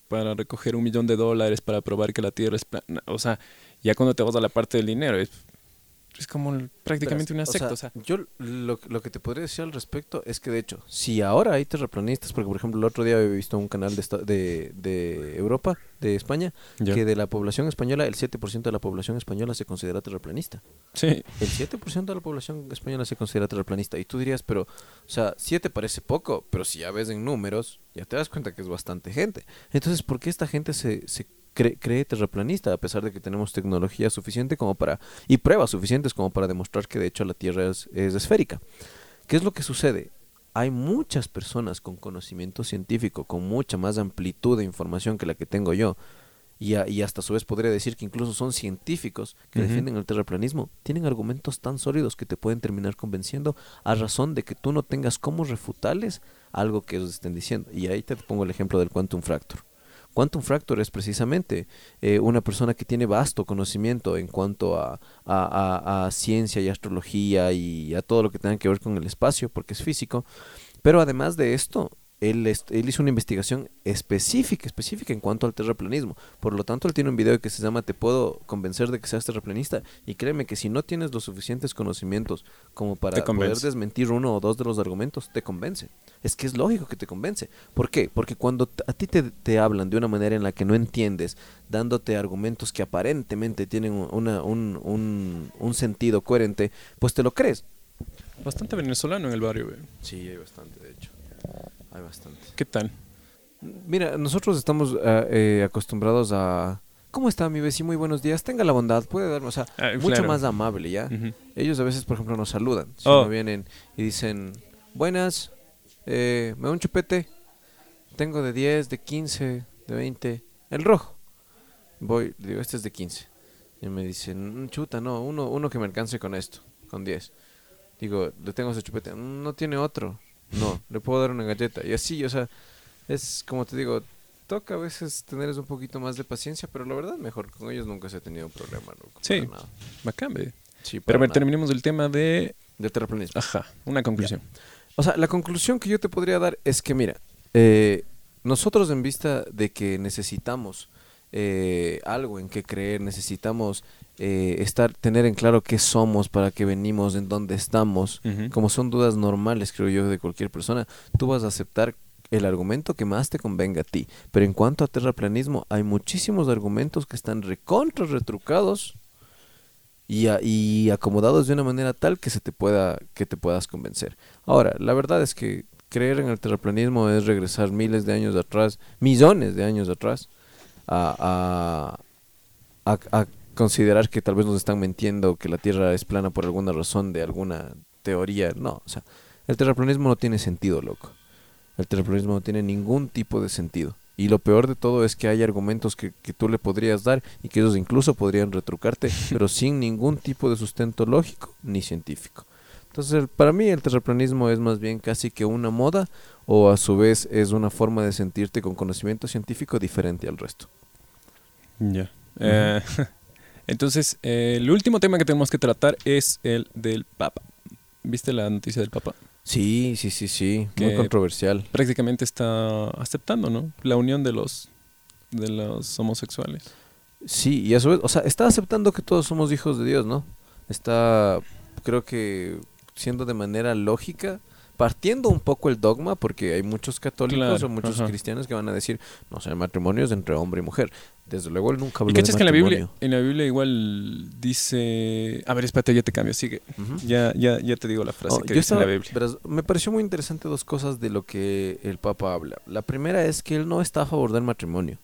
para recoger un millón de dólares para probar que la Tierra es plana. O sea, ya cuando te vas a la parte del dinero, es, es como prácticamente una Verás, secta. O sea, yo lo, lo que te podría decir al respecto es que de hecho, si ahora hay terraplanistas, porque por ejemplo el otro día había visto un canal de, esta- de, de Europa, de España, que de la población española, el 7% de la población española se considera terraplanista. sí, El 7% de la población española se considera terraplanista. Y tú dirías, pero, o sea, 7 parece poco, pero si ya ves en números, ya te das cuenta que es bastante gente. Entonces, ¿por qué esta gente se, se cree, cree terraplanista a pesar de que tenemos tecnología suficiente como para, y pruebas suficientes como para demostrar que de hecho la Tierra es, es esférica? ¿Qué es lo que sucede? Hay muchas personas con conocimiento científico, con mucha más amplitud de información que la que tengo yo, y, a- y hasta a su vez podría decir que incluso son científicos que defienden el terraplanismo, tienen argumentos tan sólidos que te pueden terminar convenciendo a razón de que tú no tengas cómo refutarles algo que ellos estén diciendo. Y ahí te pongo el ejemplo del quantum fracture. Quantum Fracture es precisamente eh, una persona que tiene vasto conocimiento en cuanto a- a- a ciencia y astrología y a todo lo que tenga que ver con el espacio, porque es físico. Pero además de esto, él, hizo una investigación específica, específica en cuanto al terraplanismo. Por lo tanto, él tiene un video que se llama Te puedo convencer de que seas terraplanista. Y créeme que si no tienes los suficientes conocimientos como para poder desmentir uno o dos de los argumentos, te convence. Es que es lógico que te convence. ¿Por qué? Porque cuando a ti te, te hablan de una manera en la que no entiendes, dándote argumentos que aparentemente tienen una- un, un- un sentido coherente, pues te lo crees. Bastante venezolano en el barrio, güey. Sí, hay bastante, de hecho. Hay bastante. ¿Qué tal? Mira, nosotros estamos ah, eh, acostumbrados a... ¿Cómo está mi vecino? Muy buenos días. Tenga la bondad, puede darme, o sea, Ah, mucho claro. más amable, ¿ya? Ellos a veces, por ejemplo, nos saludan. Si Oh. no vienen y dicen, buenas, eh, me da un chupete. Tengo de 10, de 15, de 20. El rojo. Voy, digo, este es de 15. Y me dicen, "Mm, chuta, no, uno, uno que me alcance con esto, con 10. Digo, le tengo ese chupete. "Mm, No tiene otro. No, le puedo dar una galleta. Y así, o sea, es como te digo, toca a veces tener un poquito más de paciencia, pero la verdad mejor. Con ellos nunca se ha tenido problema, loco. Sí. nada. Bacán. Sí, Pero a ver, terminemos el tema de... Del terraplanismo. Ajá, una conclusión. O sea, la conclusión que yo te podría dar es que, mira, eh, nosotros en vista de que necesitamos eh, algo en que creer, necesitamos eh, estar, tener en claro qué somos, para qué venimos, en dónde estamos, como son dudas normales, creo yo, de cualquier persona, tú vas a aceptar el argumento que más te convenga a ti. Pero en cuanto a terraplanismo, hay muchísimos argumentos que están recontra retrucados y, a- y acomodados de una manera tal que se te pueda que te puedas convencer. Ahora, la verdad es que creer en el terraplanismo es regresar miles de años atrás, millones de años atrás, a, a, a- considerar que tal vez nos están mintiendo, que la Tierra es plana por alguna razón de alguna teoría. No, o sea, el terraplanismo no tiene sentido, loco. El terraplanismo no tiene ningún tipo de sentido. Y lo peor de todo es que hay argumentos que, que tú le podrías dar y que ellos incluso podrían retrucarte, [LAUGHS] pero sin ningún tipo de sustento lógico ni científico. Entonces, para mí el terraplanismo es más bien casi que una moda o a su vez es una forma de sentirte con conocimiento científico diferente al resto. Ya. Eh, [LAUGHS] entonces, eh, el último tema que tenemos que tratar es el del Papa. ¿Viste la noticia del Papa? Sí, sí, sí, sí, muy controversial. Prácticamente está aceptando, ¿no? La unión de los de los homosexuales. Sí, y a su vez, o sea, está aceptando que todos somos hijos de Dios, ¿no? Está, creo que, siendo de manera lógica, partiendo un poco el dogma, porque hay muchos católicos Claro, o muchos ajá. cristianos que van a decir, no, o sea, el matrimonio es entre hombre y mujer. Desde luego él nunca habló ¿Y de cachas que en la Biblia, matrimonio. en la Biblia igual dice... A ver, espérate, ya te cambio, sigue. Ya, ya, ya te digo la frase Oh, que dice estaba- en la Biblia. verás, me pareció muy interesante dos cosas de lo que el Papa habla. La primera es que él no está a favor del matrimonio.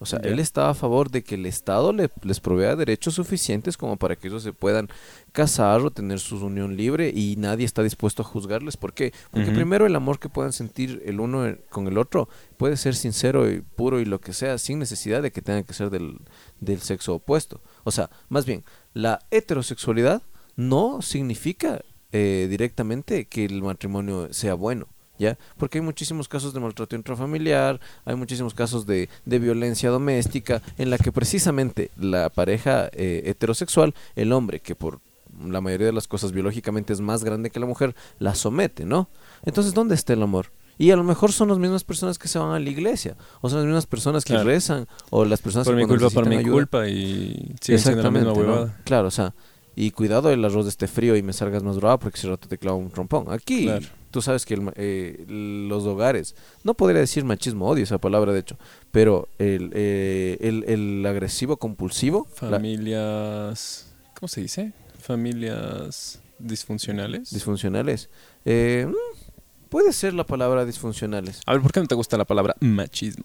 O sea, él está a favor de que el Estado le- les provea derechos suficientes como para que ellos se puedan casar o tener su unión libre y nadie está dispuesto a juzgarles. ¿Por qué? Porque primero el amor que puedan sentir el uno con el otro puede ser sincero y puro y lo que sea, sin necesidad de que tenga que ser del, del sexo opuesto. O sea, más bien, la heterosexualidad no significa eh, directamente que el matrimonio sea bueno. ¿Ya? Porque hay muchísimos casos de maltrato intrafamiliar, hay muchísimos casos de, de violencia doméstica, en la que precisamente la pareja eh, heterosexual, el hombre, que por la mayoría de las cosas biológicamente es más grande que la mujer, la somete, ¿no? Entonces, ¿dónde está el amor? Y a lo mejor son las mismas personas que se van a la iglesia, o son las mismas personas que Claro. rezan, o las personas Por que mi culpa, por mi ayuda- culpa y sigue siendo la misma. Claro, o sea, y cuidado el arroz esté frío y me salgas más bravo porque si rato te clavo un trompón. Aquí, Claro. Tú sabes que el eh, los hogares, no podría decir machismo, odio esa palabra de hecho, pero el, eh, el, el agresivo compulsivo, la- Familias... ¿Cómo se dice? Familias disfuncionales. disfuncionales, eh, mm, puede ser la palabra disfuncionales, a ver, ¿por qué no te gusta la palabra machismo?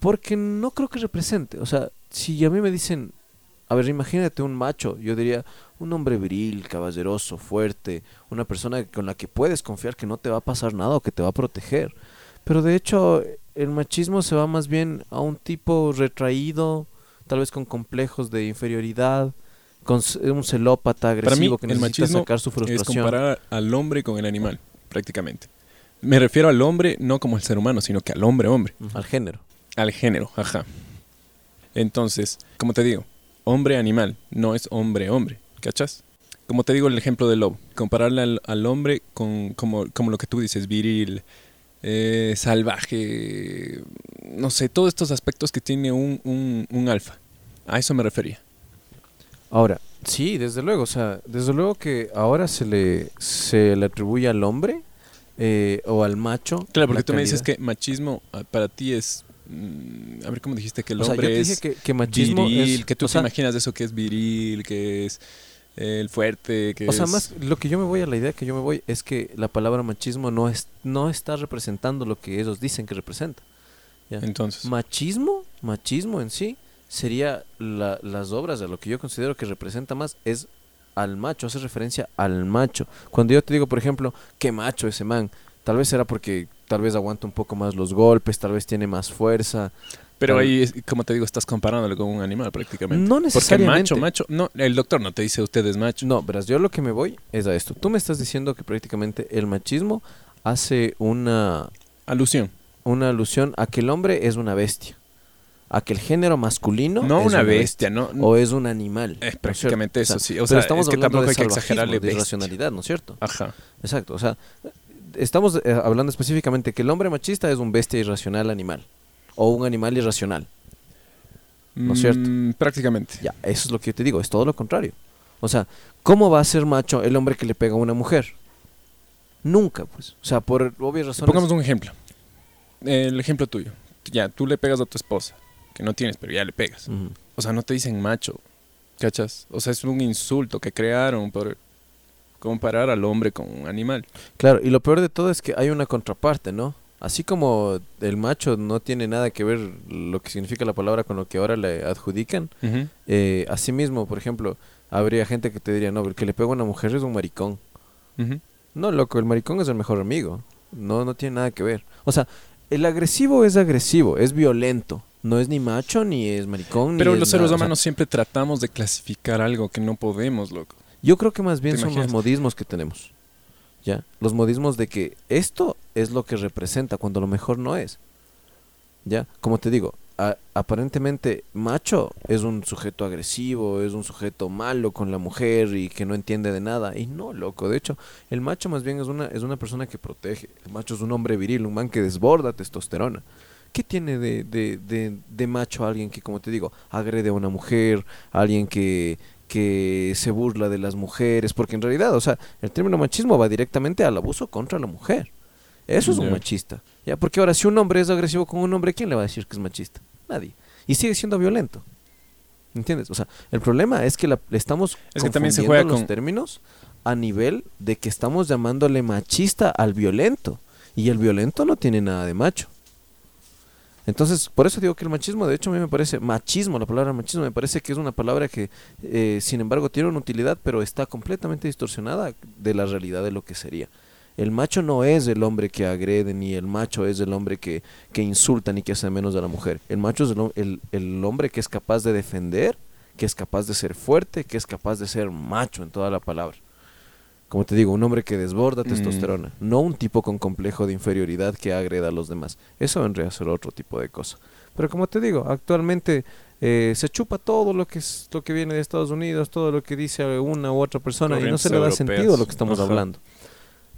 porque no creo que represente, o sea, si a mí me dicen, a ver, imagínate un macho, yo diría un hombre viril, caballeroso, fuerte, una persona con la que puedes confiar que no te va a pasar nada o que te va a proteger. Pero de hecho, el machismo se va más bien a un tipo retraído, tal vez con complejos de inferioridad, con un celópata Para mí, agresivo que necesita sacar su es frustración. comparar al hombre con el animal, prácticamente. Me refiero al hombre no como el ser humano, sino que al hombre hombre. Al género. al género, ajá. Entonces, como te digo, hombre-animal, no es hombre-hombre, ¿cachas? Como te digo el ejemplo del lobo, compararle al, al hombre con como, como lo que tú dices, viril, eh, salvaje, no sé, todos estos aspectos que tiene un, un, un alfa. A eso me refería. Ahora, sí, desde luego, o sea, desde luego que ahora se le, se le atribuye al hombre eh, o al macho. Claro, porque tú me dices que machismo ah, para ti es... mm, a ver, ¿cómo dijiste que el O sea, yo hombre te dije es que, que machismo viril? es... que tú te sea, imaginas eso que es viril, que es el fuerte, que O sea, es... más lo que yo me voy a la idea que yo me voy es que la palabra machismo no es no está representando lo que ellos dicen que representa. ¿ya? Entonces, Machismo, machismo en sí sería la- las obras de lo que yo considero que representa más es al macho, hace referencia al macho. Cuando yo te digo, por ejemplo, qué macho ese man, tal vez será porque tal vez aguanta un poco más los golpes, tal vez tiene más fuerza. Pero ahí, como te digo, estás comparándolo con un animal prácticamente. No Porque necesariamente. macho, macho, no, el doctor no te dice usted es macho. No, verás, yo lo que me voy es a esto. Tú me estás diciendo que prácticamente el machismo hace una Alusión. una alusión a que el hombre es una bestia, a que el género masculino No, es una bestia, no. o es un animal. Es prácticamente eso, sí. O pero sea, estamos es que hablando tampoco de hay que salvajismo, exagerarle de irracionalidad, ¿no es cierto? Ajá. Exacto, o sea, estamos eh, hablando específicamente que el hombre machista es un bestia irracional animal o un animal irracional. ¿No es cierto? Mm, prácticamente. Ya, eso es lo que yo te digo, es todo lo contrario. O sea, ¿cómo va a ser macho el hombre que le pega a una mujer? Nunca, pues. O sea, por obvias razones. Pongamos un ejemplo. El ejemplo tuyo. Ya, tú le pegas a tu esposa, que no tienes, pero ya le pegas. O sea, no te dicen macho, ¿cachas? O sea, es un insulto que crearon por comparar al hombre con un animal. Claro, y lo peor de todo es que hay una contraparte, ¿no? Así como el macho no tiene nada que ver lo que significa la palabra con lo que ahora le adjudican, eh, asimismo, por ejemplo, habría gente que te diría, no, el que le pega a una mujer es un maricón. No, loco, el maricón es el mejor amigo. No, no tiene nada que ver. O sea, el agresivo es agresivo, es violento. No es ni macho, ni es maricón, Pero ni los es seres nada. O sea, humanos siempre tratamos de clasificar algo que no podemos, loco. Yo creo que más bien ¿Te son los modismos que tenemos. ¿Ya? Los modismos de que esto es lo que representa cuando lo mejor no es. ¿Ya? Como te digo, a- aparentemente macho es un sujeto agresivo, es un sujeto malo con la mujer y que no entiende de nada. Y no, loco. De hecho, el macho más bien es una, es una persona que protege. El macho es un hombre viril, un man que desborda testosterona. ¿Qué tiene de, de, de, de macho alguien que, como te digo, agrede a una mujer, alguien que, que se burla de las mujeres? Porque en realidad, o sea, el término machismo va directamente al abuso contra la mujer. Eso es un machista. ¿ya? Porque ahora, si un hombre es agresivo con un hombre, ¿quién le va a decir que es machista? Nadie. Y sigue siendo violento. ¿Entiendes? O sea, el problema es que la, le estamos Es que también se juega los con- términos a nivel de que estamos llamándole machista al violento. Y el violento no tiene nada de macho. Entonces, por eso digo que el machismo, de hecho, a mí me parece, machismo, la palabra machismo, me parece que es una palabra que, eh, sin embargo, tiene una utilidad, pero está completamente distorsionada de la realidad de lo que sería. El macho no es el hombre que agrede, ni el macho es el hombre que, que insulta, ni que hace menos a la mujer. El macho es el, el- el hombre que es capaz de defender, que es capaz de ser fuerte, que es capaz de ser macho en toda la palabra. Como te digo, un hombre que desborda Mm. testosterona, no un tipo con complejo de inferioridad que agreda a los demás. Eso vendría a ser otro tipo de cosa. Pero como te digo, actualmente eh, se chupa todo lo que es lo que viene de Estados Unidos, todo lo que dice una u otra persona y no se le da sentido a lo que estamos Ajá. hablando.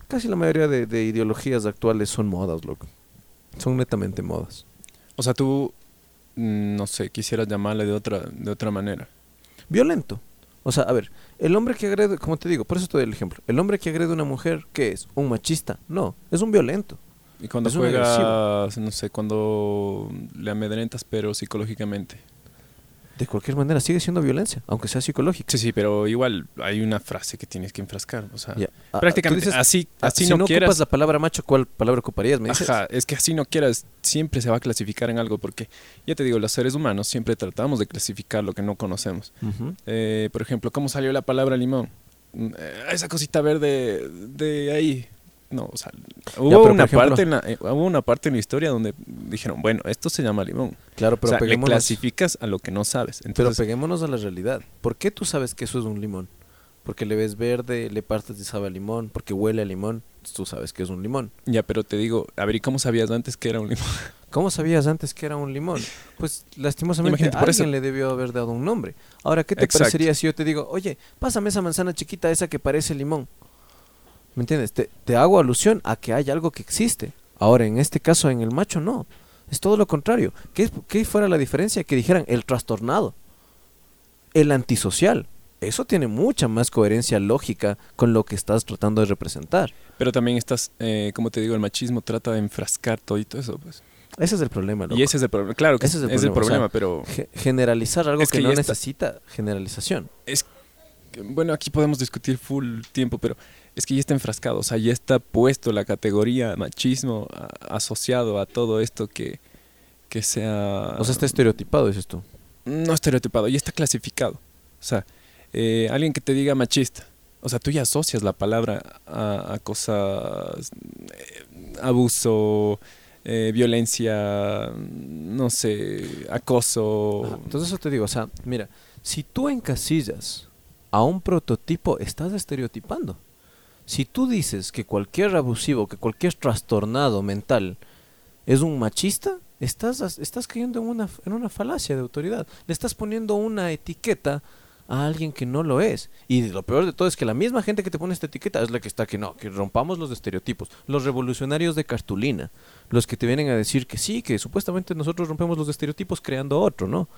Casi la mayoría de, de ideologías actuales son modas, loco. Son netamente modas. O sea, tú, mm, no sé, quisieras llamarle de otra, de otra manera. Violento. O sea, a ver, el hombre que agrede, como te digo, por eso te doy el ejemplo. El hombre que agrede a una mujer, ¿qué es? ¿Un machista? No, es un violento. Y cuando Es un juegas, no sé, cuando le amedrentas, pero psicológicamente. De cualquier manera, sigue siendo violencia, aunque sea psicológica. Sí, sí, pero igual hay una frase que tienes que enfrascar. O sea. Ah, prácticamente dices, así, ah, así si no, no, quieras. ocupas la palabra macho, ¿cuál palabra ocuparías? ¿Me dices? Ajá, es que así no quieras, siempre se va a clasificar en algo, porque ya te digo, los seres humanos siempre tratamos de clasificar lo que no conocemos. Eh, por ejemplo, ¿cómo salió la palabra limón? Mm, eh, esa cosita verde de ahí. No, o sea, hubo, una ejemplo- parte en la, eh, hubo una parte en la historia donde dijeron, bueno, esto se llama limón. Claro, pero o sea, le clasificas a lo que no sabes. pero Entonces, peguémonos a la realidad. ¿Por qué tú sabes que eso es un limón? Porque le ves verde, le partes y sabe a limón, porque huele a limón, tú sabes que es un limón. ya, pero te digo, a ver, ¿y cómo sabías antes que era un limón? [LAUGHS] ¿Cómo sabías antes que era un limón? Pues lastimosamente Imagínate, alguien eso- le debió haber dado un nombre. Ahora, ¿qué te Exacto. parecería si yo te digo, oye, pásame esa manzana chiquita, esa que parece limón? ¿Me entiendes? Te, te hago alusión a que hay algo que existe. Ahora, en este caso, en el macho, no. Es todo lo contrario. ¿Qué, qué fuera la diferencia? Que dijeran el trastornado, el antisocial. Eso tiene mucha más coherencia lógica con lo que estás tratando de representar. Pero también estás, eh, como te digo, el machismo trata de enfrascar todo eso, pues. Ese es el problema. loco. Y ese es el problema. Claro que Ese es es el, el problema, problema, o sea, pero Ge- generalizar algo Es que, que no está- necesita generalización. es que, bueno, aquí podemos discutir full tiempo, pero es que ya está enfrascado, o sea, ya está puesto la categoría machismo a- asociado a todo esto que, que sea... O sea, está estereotipado, dices tú. no estereotipado, ya está clasificado. O sea, eh, alguien que te diga machista, o sea, tú ya asocias la palabra a, a cosas, eh, abuso, eh, violencia, no sé, acoso. Ajá, Entonces eso te digo, o sea, mira, si tú encasillas a un prototipo, estás estereotipando. Si tú dices que cualquier abusivo, que cualquier trastornado mental es un machista, estás, estás cayendo en una, en una falacia de autoridad. Le estás poniendo una etiqueta a alguien que no lo es. Y lo peor de todo es que la misma gente que te pone esta etiqueta es la que está que no, que rompamos los estereotipos. Los revolucionarios de cartulina, los que te vienen a decir que sí, que supuestamente nosotros rompemos los estereotipos creando otro, ¿no?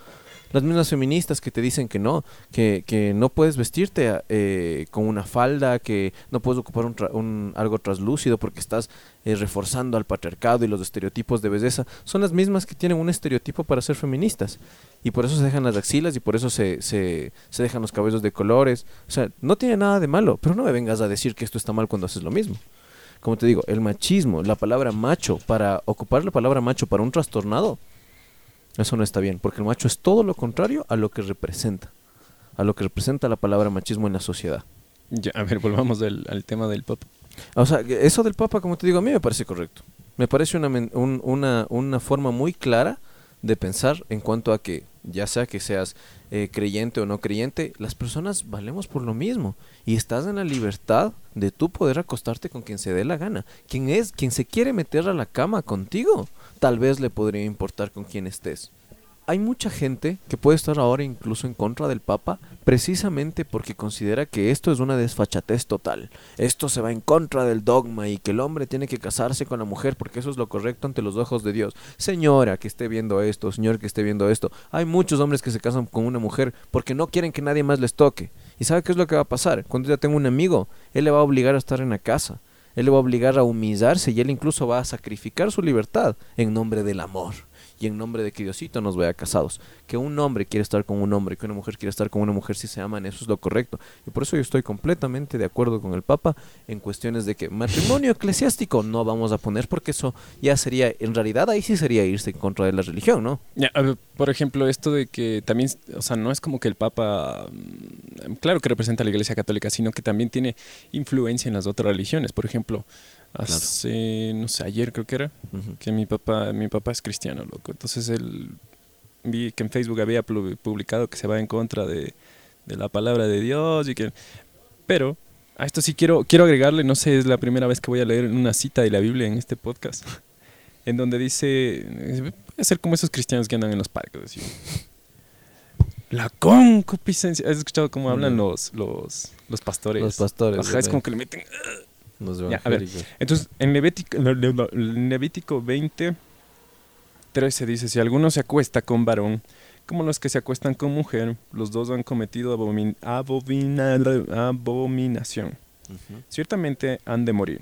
Las mismas feministas que te dicen que no, que, que no puedes vestirte eh, con una falda, que no puedes ocupar un, algo traslúcido porque estás eh, reforzando al patriarcado y los estereotipos de belleza, son las mismas que tienen un estereotipo para ser feministas. Y por eso se dejan las axilas y por eso se, se, se dejan los cabellos de colores. O sea, no tiene nada de malo, pero no me vengas a decir que esto está mal cuando haces lo mismo. Como te digo, el machismo, la palabra macho, para ocupar la palabra macho para un trastornado, eso no está bien, porque el macho es todo lo contrario a lo que representa, a lo que representa la palabra machismo en la sociedad. Ya, a ver, volvamos al, al tema del pop. O sea, eso del Papa, como te digo, a mí me parece correcto. Me parece una, un- una, una forma muy clara de pensar en cuanto a que, ya sea que seas eh, creyente o no creyente, las personas valemos por lo mismo. Y estás en la libertad de tú poder acostarte con quien se dé la gana. Quien es, quien se quiere meter a la cama contigo, tal vez le podría importar con quién estés. Hay mucha gente que puede estar ahora incluso en contra del Papa precisamente porque considera que esto es una desfachatez total. Esto se va en contra del dogma y que el hombre tiene que casarse con la mujer porque eso es lo correcto ante los ojos de Dios. Señora que esté viendo esto, señor que esté viendo esto, hay muchos hombres que se casan con una mujer porque no quieren que nadie más les toque. ¿Y sabe qué es lo que va a pasar? Cuando ya tengo un amigo, él le va a obligar a estar en la casa. Él le va a obligar a humillarse y él incluso va a sacrificar su libertad en nombre del amor y en nombre de que Diosito nos vea casados. Que un hombre quiere estar con un hombre, que una mujer quiere estar con una mujer si se aman, eso es lo correcto. Y por eso yo estoy completamente de acuerdo con el Papa en cuestiones de que matrimonio eclesiástico no vamos a poner porque eso ya sería, en realidad ahí sí sería irse en contra de la religión, ¿no? Por ejemplo, esto de que también, o sea, no es como que el Papa, mm, claro que representa a la Iglesia Católica, sino que también tiene influencia en las otras religiones. Por ejemplo, hace, no sé, ayer creo que era, que mi papá, mi papá es cristiano, loco. Entonces él vi que en Facebook había publicado que se va en contra de, de la palabra de Dios y que, pero a esto sí quiero quiero agregarle, no sé, es la primera vez que voy a leer una cita de la Biblia en este podcast, [LAUGHS] en donde dice, puede ser como esos cristianos que andan en los parques, así. La concupiscencia. ¿Has escuchado cómo hablan los, los, los pastores? Los pastores. Ajá, es como que le meten Los Ya, a ver. evangélicos. entonces, en Levítico, Levítico 20, 13 dice, si alguno se acuesta con varón, como los que se acuestan con mujer, los dos han cometido abomin- abomina- abominación. Ciertamente han de morir.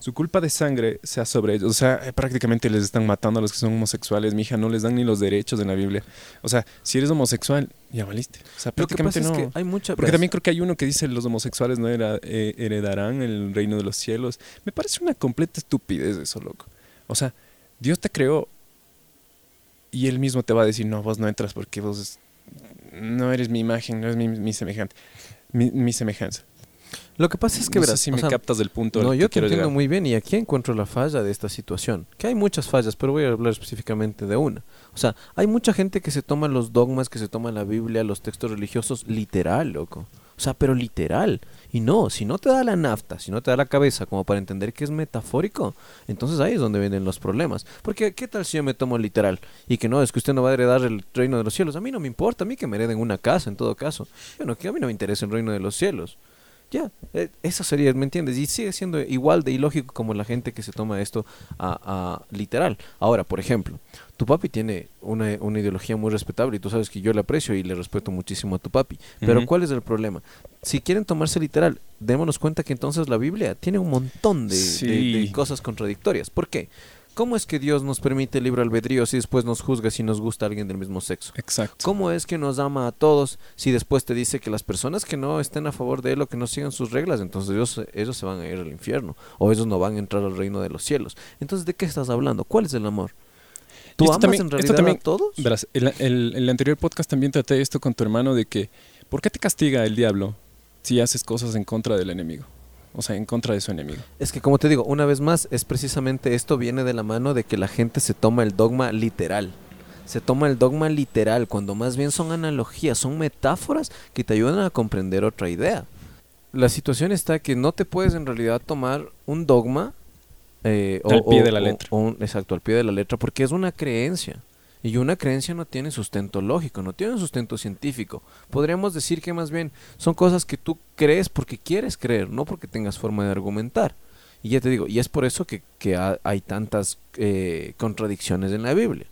Su culpa de sangre sea sobre ellos. O sea, eh, prácticamente les están matando a los que son homosexuales. Mija, no les dan ni los derechos en la Biblia. O sea, si eres homosexual, ya valiste. O sea, prácticamente no. es que hay mucha... Porque también creo que hay uno que dice los homosexuales no era- eh, heredarán el reino de los cielos. Me parece una completa estupidez eso, loco. O sea, Dios te creó y Él mismo te va a decir, no, vos no entras porque vos no eres mi imagen, no eres mi, mi semejante, mi, mi semejanza. Lo que pasa es que no sé verás, si me sea, captas del punto No, yo te quiero entiendo llegar. muy bien y aquí encuentro la falla de esta situación. Que hay muchas fallas, pero voy a hablar específicamente de una. O sea, hay mucha gente que se toma los dogmas, que se toma la Biblia, los textos religiosos literal, loco. O O sea, pero literal. Y no, si no te da la nafta, si no te da la cabeza como para entender que es metafórico, entonces ahí es donde vienen los problemas. Porque, ¿qué tal si yo me tomo literal? Y que no, es que usted no va a heredar el reino de los cielos. A mí no me importa, a mí que me hereden una casa en todo caso. Bueno, que a mí no me interesa el reino de los cielos. Ya, eh, eso sería, ¿me entiendes? Y sigue siendo igual de ilógico como la gente que se toma esto a, a literal. Ahora, por ejemplo, tu papi tiene una, una, ideología muy respetable y tú sabes que yo le aprecio y le respeto muchísimo a tu papi. Pero ¿cuál es el problema? Si quieren tomarse literal, démonos cuenta que entonces la Biblia tiene un montón de, Sí. de- de cosas contradictorias. ¿Por qué? ¿Cómo es que Dios nos permite el libre albedrío si después nos juzga si nos gusta alguien del mismo sexo? Exacto. ¿Cómo es que nos ama a todos si después te dice que las personas que no estén a favor de él o que no sigan sus reglas, entonces ellos, ellos se van a ir al infierno o ellos no van a entrar al reino de los cielos? Entonces, ¿de qué estás hablando? ¿Cuál es el amor? ¿Tú esto amas también- en realidad también- a todos? Verás, el, el- el anterior podcast también traté esto con tu hermano de que, ¿por qué te castiga el diablo si haces cosas en contra del enemigo? O sea, en contra de su enemigo. Es que como te digo, una vez más, es precisamente esto viene de la mano de que la gente se toma el dogma literal. Se toma el dogma literal cuando más bien son analogías, son metáforas que te ayudan a comprender otra idea. La situación está que no te puedes en realidad tomar un dogma eh, Al pie de la letra. o un- exacto, al pie de la letra, porque es una creencia. Y una creencia no tiene sustento lógico, no tiene un sustento científico. Podríamos decir que más bien son cosas que tú crees porque quieres creer, no porque tengas forma de argumentar. Y ya te digo, y es por eso que, que ha- hay tantas eh, contradicciones en la Biblia.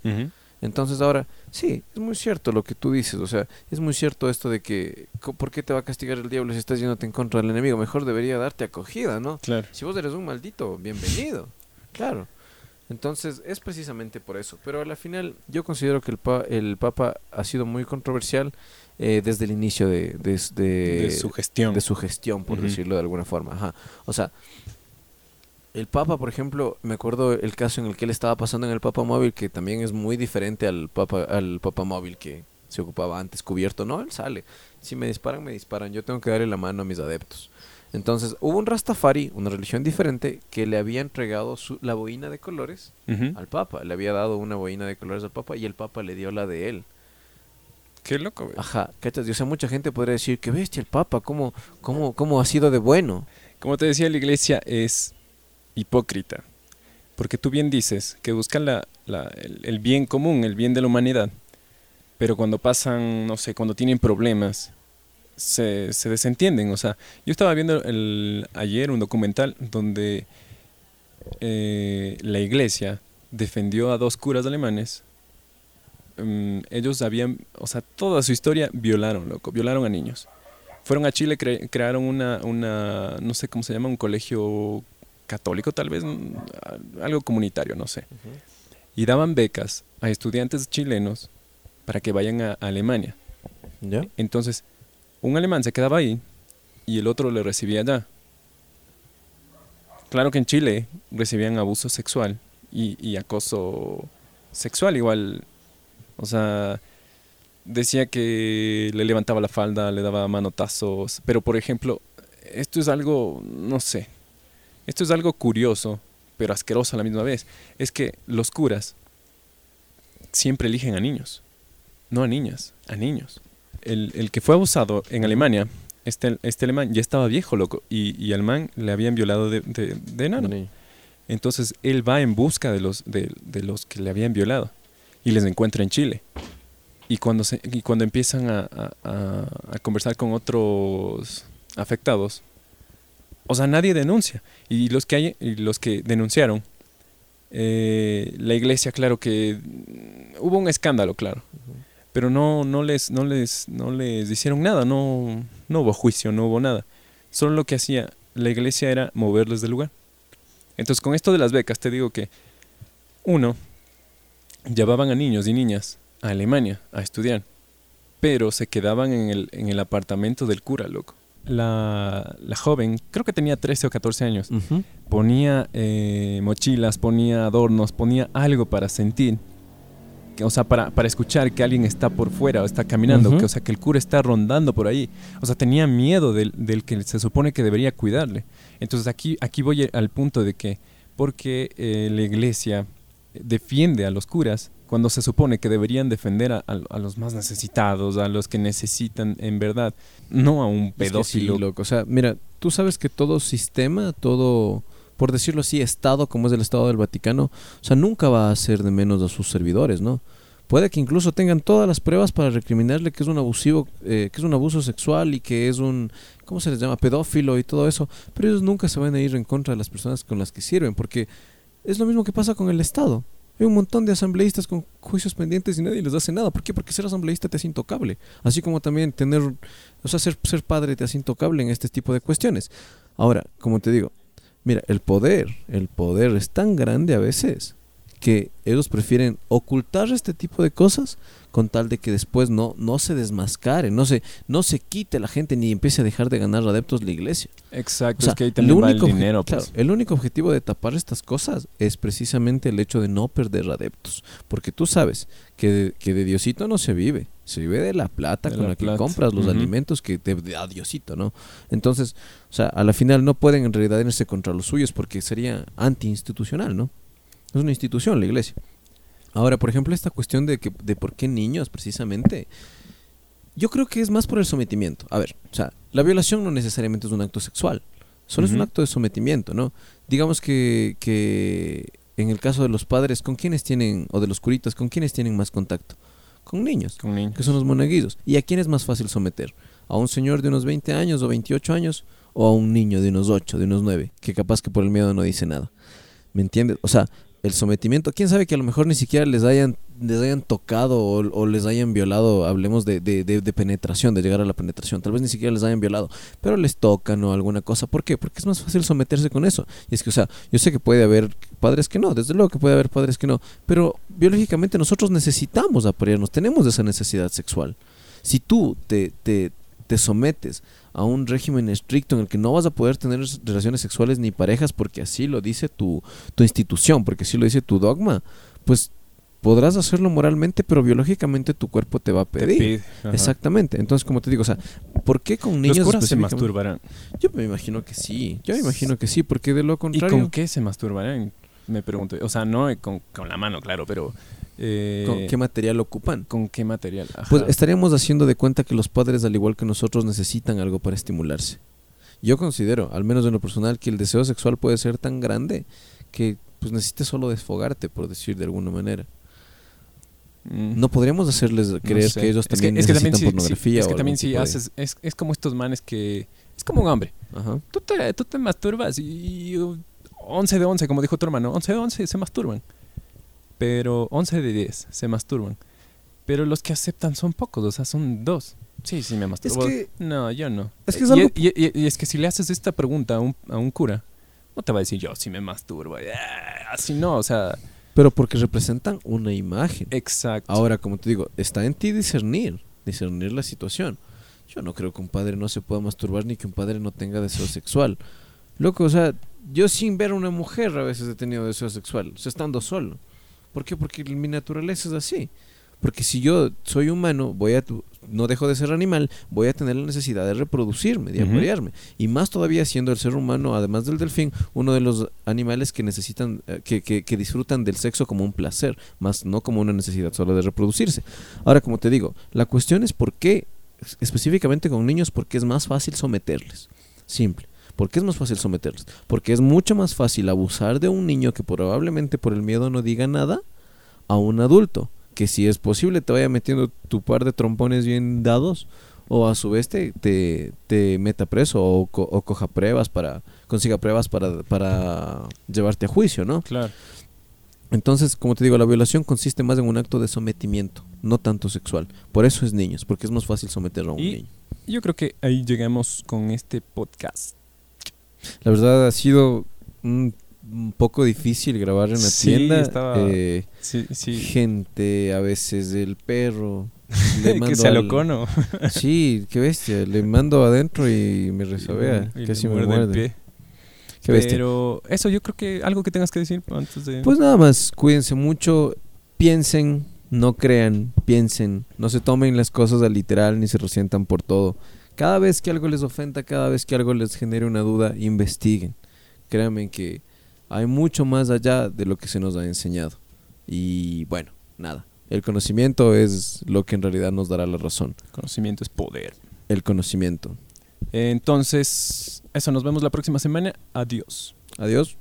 Entonces ahora, sí, es muy cierto lo que tú dices, o sea, es muy cierto esto de que, ¿por qué te va a castigar el diablo si estás yéndote en contra del enemigo? Mejor debería darte acogida, ¿no? Claro. Si vos eres un maldito, bienvenido. Claro. Entonces es precisamente por eso. Pero a la final yo considero que el, pa- el Papa ha sido muy controversial eh, desde el inicio de, de, de- de su gestión. de su gestión, por decirlo de alguna forma. Ajá. O sea, el Papa, por ejemplo, me acuerdo el caso en el que él estaba pasando en el Papa Móvil, que también es muy diferente al Papa, al Papa Móvil que se ocupaba antes cubierto. No, él sale. Si me disparan, me disparan. Yo tengo que darle la mano a mis adeptos. Entonces, hubo un Rastafari, una religión diferente, que le había entregado su, la boina de colores al Papa. Le había dado una boina de colores al Papa y el Papa le dio la de él. Qué loco, güey. Ajá, ¿cachas? O sea, mucha gente podría decir, que bestia el Papa, ¿cómo, cómo, cómo ha sido de bueno? Como te decía, la iglesia es hipócrita. Porque tú bien dices que buscan la, la- el, el bien común, el bien de la humanidad. Pero cuando pasan, no sé, cuando tienen problemas, se, se desentienden. O sea, yo estaba viendo el, ayer un documental donde eh, la iglesia defendió a dos curas alemanes. Mm, ellos habían, o sea, toda su historia violaron, loco, violaron a niños. Fueron a Chile, cre- crearon una, una, no sé cómo se llama, un colegio católico tal vez, mm, algo comunitario, no sé. Y daban becas a estudiantes chilenos para que vayan a, a Alemania. ¿Ya? Entonces, un alemán se quedaba ahí y el otro le recibía allá. Claro que en Chile recibían abuso sexual y, y acoso sexual igual. O sea, decía que le levantaba la falda, le daba manotazos. Pero, por ejemplo, esto es algo, no sé, esto es algo curioso, pero asqueroso a la misma vez. Es que los curas siempre eligen a niños, no a niñas, a niños el, el que fue abusado en Alemania, este, este alemán ya estaba viejo, loco, y, y al man le habían violado de, de, de enano. Entonces él va en busca de los, de, de los que le habían violado y les encuentra en Chile. Y cuando, se, y cuando empiezan a, a- a- conversar con otros afectados, o sea, nadie denuncia. Y los que, hay, y los que denunciaron, eh, la iglesia, claro que hubo un escándalo, claro pero no, no, les, no, les, no les hicieron nada, no, no hubo juicio, no hubo nada. Solo lo que hacía la iglesia era moverles del lugar. Entonces, con esto de las becas, te digo que, uno, llevaban a niños y niñas a Alemania a estudiar, pero se quedaban en el, en el apartamento del cura, loco. La, la joven, creo que tenía 13 o 14 años, ponía eh, mochilas, ponía adornos, ponía algo para sentir. O sea, para, para escuchar que alguien está por fuera o está caminando, que, o sea, que el cura está rondando por ahí. O sea, tenía miedo del, del que se supone que debería cuidarle. Entonces aquí, aquí voy al punto de que, porque eh, la iglesia defiende a los curas, cuando se supone que deberían defender a, a- a los más necesitados, a los que necesitan en verdad, no a un Es que sí, pedófilo. loco. O sea, mira, tú sabes que todo sistema, todo, por decirlo así, Estado, como es el Estado del Vaticano, o sea, nunca va a hacer de menos a sus servidores, ¿no? Puede que incluso tengan todas las pruebas para recriminarle que es un abusivo, eh, que es un abuso sexual y que es un, ¿cómo se les llama? Pedófilo y todo eso. Pero ellos nunca se van a ir en contra de las personas con las que sirven, porque es lo mismo que pasa con el Estado. Hay un montón de asambleístas con juicios pendientes y nadie les hace nada. ¿Por qué? Porque ser asambleísta te hace intocable. Así como también tener, o sea, ser, ser padre te hace intocable en este tipo de cuestiones. Ahora, como te digo, mira, el poder, el poder es tan grande a veces que ellos prefieren ocultar este tipo de cosas con tal de que después no, no se desmascare, no se, no se quite la gente ni empiece a dejar de ganar adeptos la iglesia. Exacto, O sea, es que ahí también el va el único obje- dinero. claro, Pues. el único objetivo de tapar estas cosas es precisamente el hecho de no perder adeptos. Porque tú sabes que de, que de Diosito no se vive, se vive de la plata De con la la, que compras los alimentos que te da Diosito, ¿no? Entonces, o sea, a la final no pueden en realidad irse contra los suyos porque sería antiinstitucional, ¿no? Es una institución la iglesia. Ahora, por ejemplo, esta cuestión de, que, de por qué niños, precisamente, yo creo que es más por el sometimiento. A ver, o sea, la violación no necesariamente es un acto sexual, solo es un acto de sometimiento, ¿no? Digamos que, que en el caso de los padres, ¿con quiénes tienen, o de los curitas, ¿con quiénes tienen más contacto? Con niños, Con niños. que son los monaguillos. ¿Y a quién es más fácil someter? ¿A un señor de unos 20 años o 28 años? ¿O a un niño de unos 8, de unos 9, que capaz que por el miedo no dice nada? ¿Me entiendes? O sea, el sometimiento, quién sabe que a lo mejor ni siquiera les hayan, les hayan tocado o, les hayan violado, hablemos de, de, de- de penetración, de llegar a la penetración, tal vez ni siquiera les hayan violado, pero les tocan o alguna cosa. ¿Por qué? Porque es más fácil someterse con eso. Y es que, o sea, yo sé que puede haber padres que no, desde luego que puede haber padres que no, pero biológicamente nosotros necesitamos aparearnos, tenemos esa necesidad sexual. Si tú te, te, te sometes a un régimen estricto en el que no vas a poder tener relaciones sexuales ni parejas porque así lo dice tu, tu institución, porque así lo dice tu dogma, pues podrás hacerlo moralmente, pero biológicamente tu cuerpo te va a pedir. pide. Exactamente. Entonces, como te digo, o sea, ¿por qué con niños Los curas se masturbarán. Yo me imagino que sí. Yo me imagino que sí, porque de lo ¿Y contrario. con qué se masturbarán? Me pregunto. O sea, no con, con la mano, claro, pero... eh, ¿con qué material ocupan? ¿Con qué material? Ajá. Pues estaríamos haciendo de cuenta que los padres, al igual que nosotros, necesitan algo para estimularse. Yo considero, al menos en lo personal, que el deseo sexual puede ser tan grande que pues necesites solo desfogarte, por decir de alguna manera. Mm. No podríamos hacerles No creer sé. que ellos Es que- también es que necesitan también si- si- pornografía. Es o que también si haces... Es, es como estos manes que... Es como un hombre. Ajá. Tú te, tú te masturbas y... uh, 11 de 11, como dijo tu hermano. 11 de 11 se masturban. Pero 11 de 10 se masturban. Pero los que aceptan son pocos, o sea, son dos. Sí, sí, me masturbo. que- No, yo no. es que es y, algo- y- y- y es que si le haces esta pregunta a un, a un cura, no te va a decir yo sí me masturbo. eh, Así no, o sea, Pero porque representan una imagen. exacto. Ahora, como te digo, está en ti discernir, discernir la situación. Yo no creo que un padre no se pueda masturbar ni que un padre no tenga deseo sexual. Loco, o sea, yo sin ver a una mujer a veces he tenido deseo sexual, o sea, estando solo. ¿Por qué? Porque mi naturaleza es así. Porque si yo soy humano, voy a tu- no dejo de ser animal, voy a tener la necesidad de reproducirme, de Ujú. aparearme. Y más todavía siendo el ser humano, además del delfín, uno de los animales que necesitan, eh, que, que- que disfrutan del sexo como un placer, más no como una necesidad solo de reproducirse. Ahora, como te digo, la cuestión es por qué, específicamente con niños, porque es más fácil someterles. Simple. ¿Por qué es más fácil someterles? Porque es mucho más fácil abusar de un niño que probablemente por el miedo no diga nada a un adulto que si es posible te vaya metiendo tu par de trompones bien dados o a su vez te, te, te meta preso o, co- o coja pruebas para consiga pruebas para, para llevarte a juicio, ¿no? Claro. Entonces, como te digo, la violación consiste más en un acto de sometimiento, no tanto sexual. Por eso es niños, porque es más fácil someter a un Y- niño. Yo creo que ahí llegamos con este podcast. La verdad ha sido un, un poco difícil grabar en la Sí, tienda. estaba- eh, Sí, sí. Gente, a veces el perro. [LAUGHS] Le que se al-. [LAUGHS] Sí, qué bestia. Le mando adentro y me resabea. Y Casi me muerde el pie. Qué bestia. Pero eso yo creo que algo que tengas que decir antes de... Pues nada más, cuídense mucho, piensen, no crean, piensen, no se tomen las cosas a literal ni se resientan por todo. Cada vez que algo les ofenda, cada vez que algo les genere una duda, investiguen. Créanme que hay mucho más allá de lo que se nos ha enseñado. Y bueno, nada. El conocimiento es lo que en realidad nos dará la razón. El conocimiento es poder. El conocimiento. Entonces, eso, nos vemos la próxima semana. Adiós. Adiós.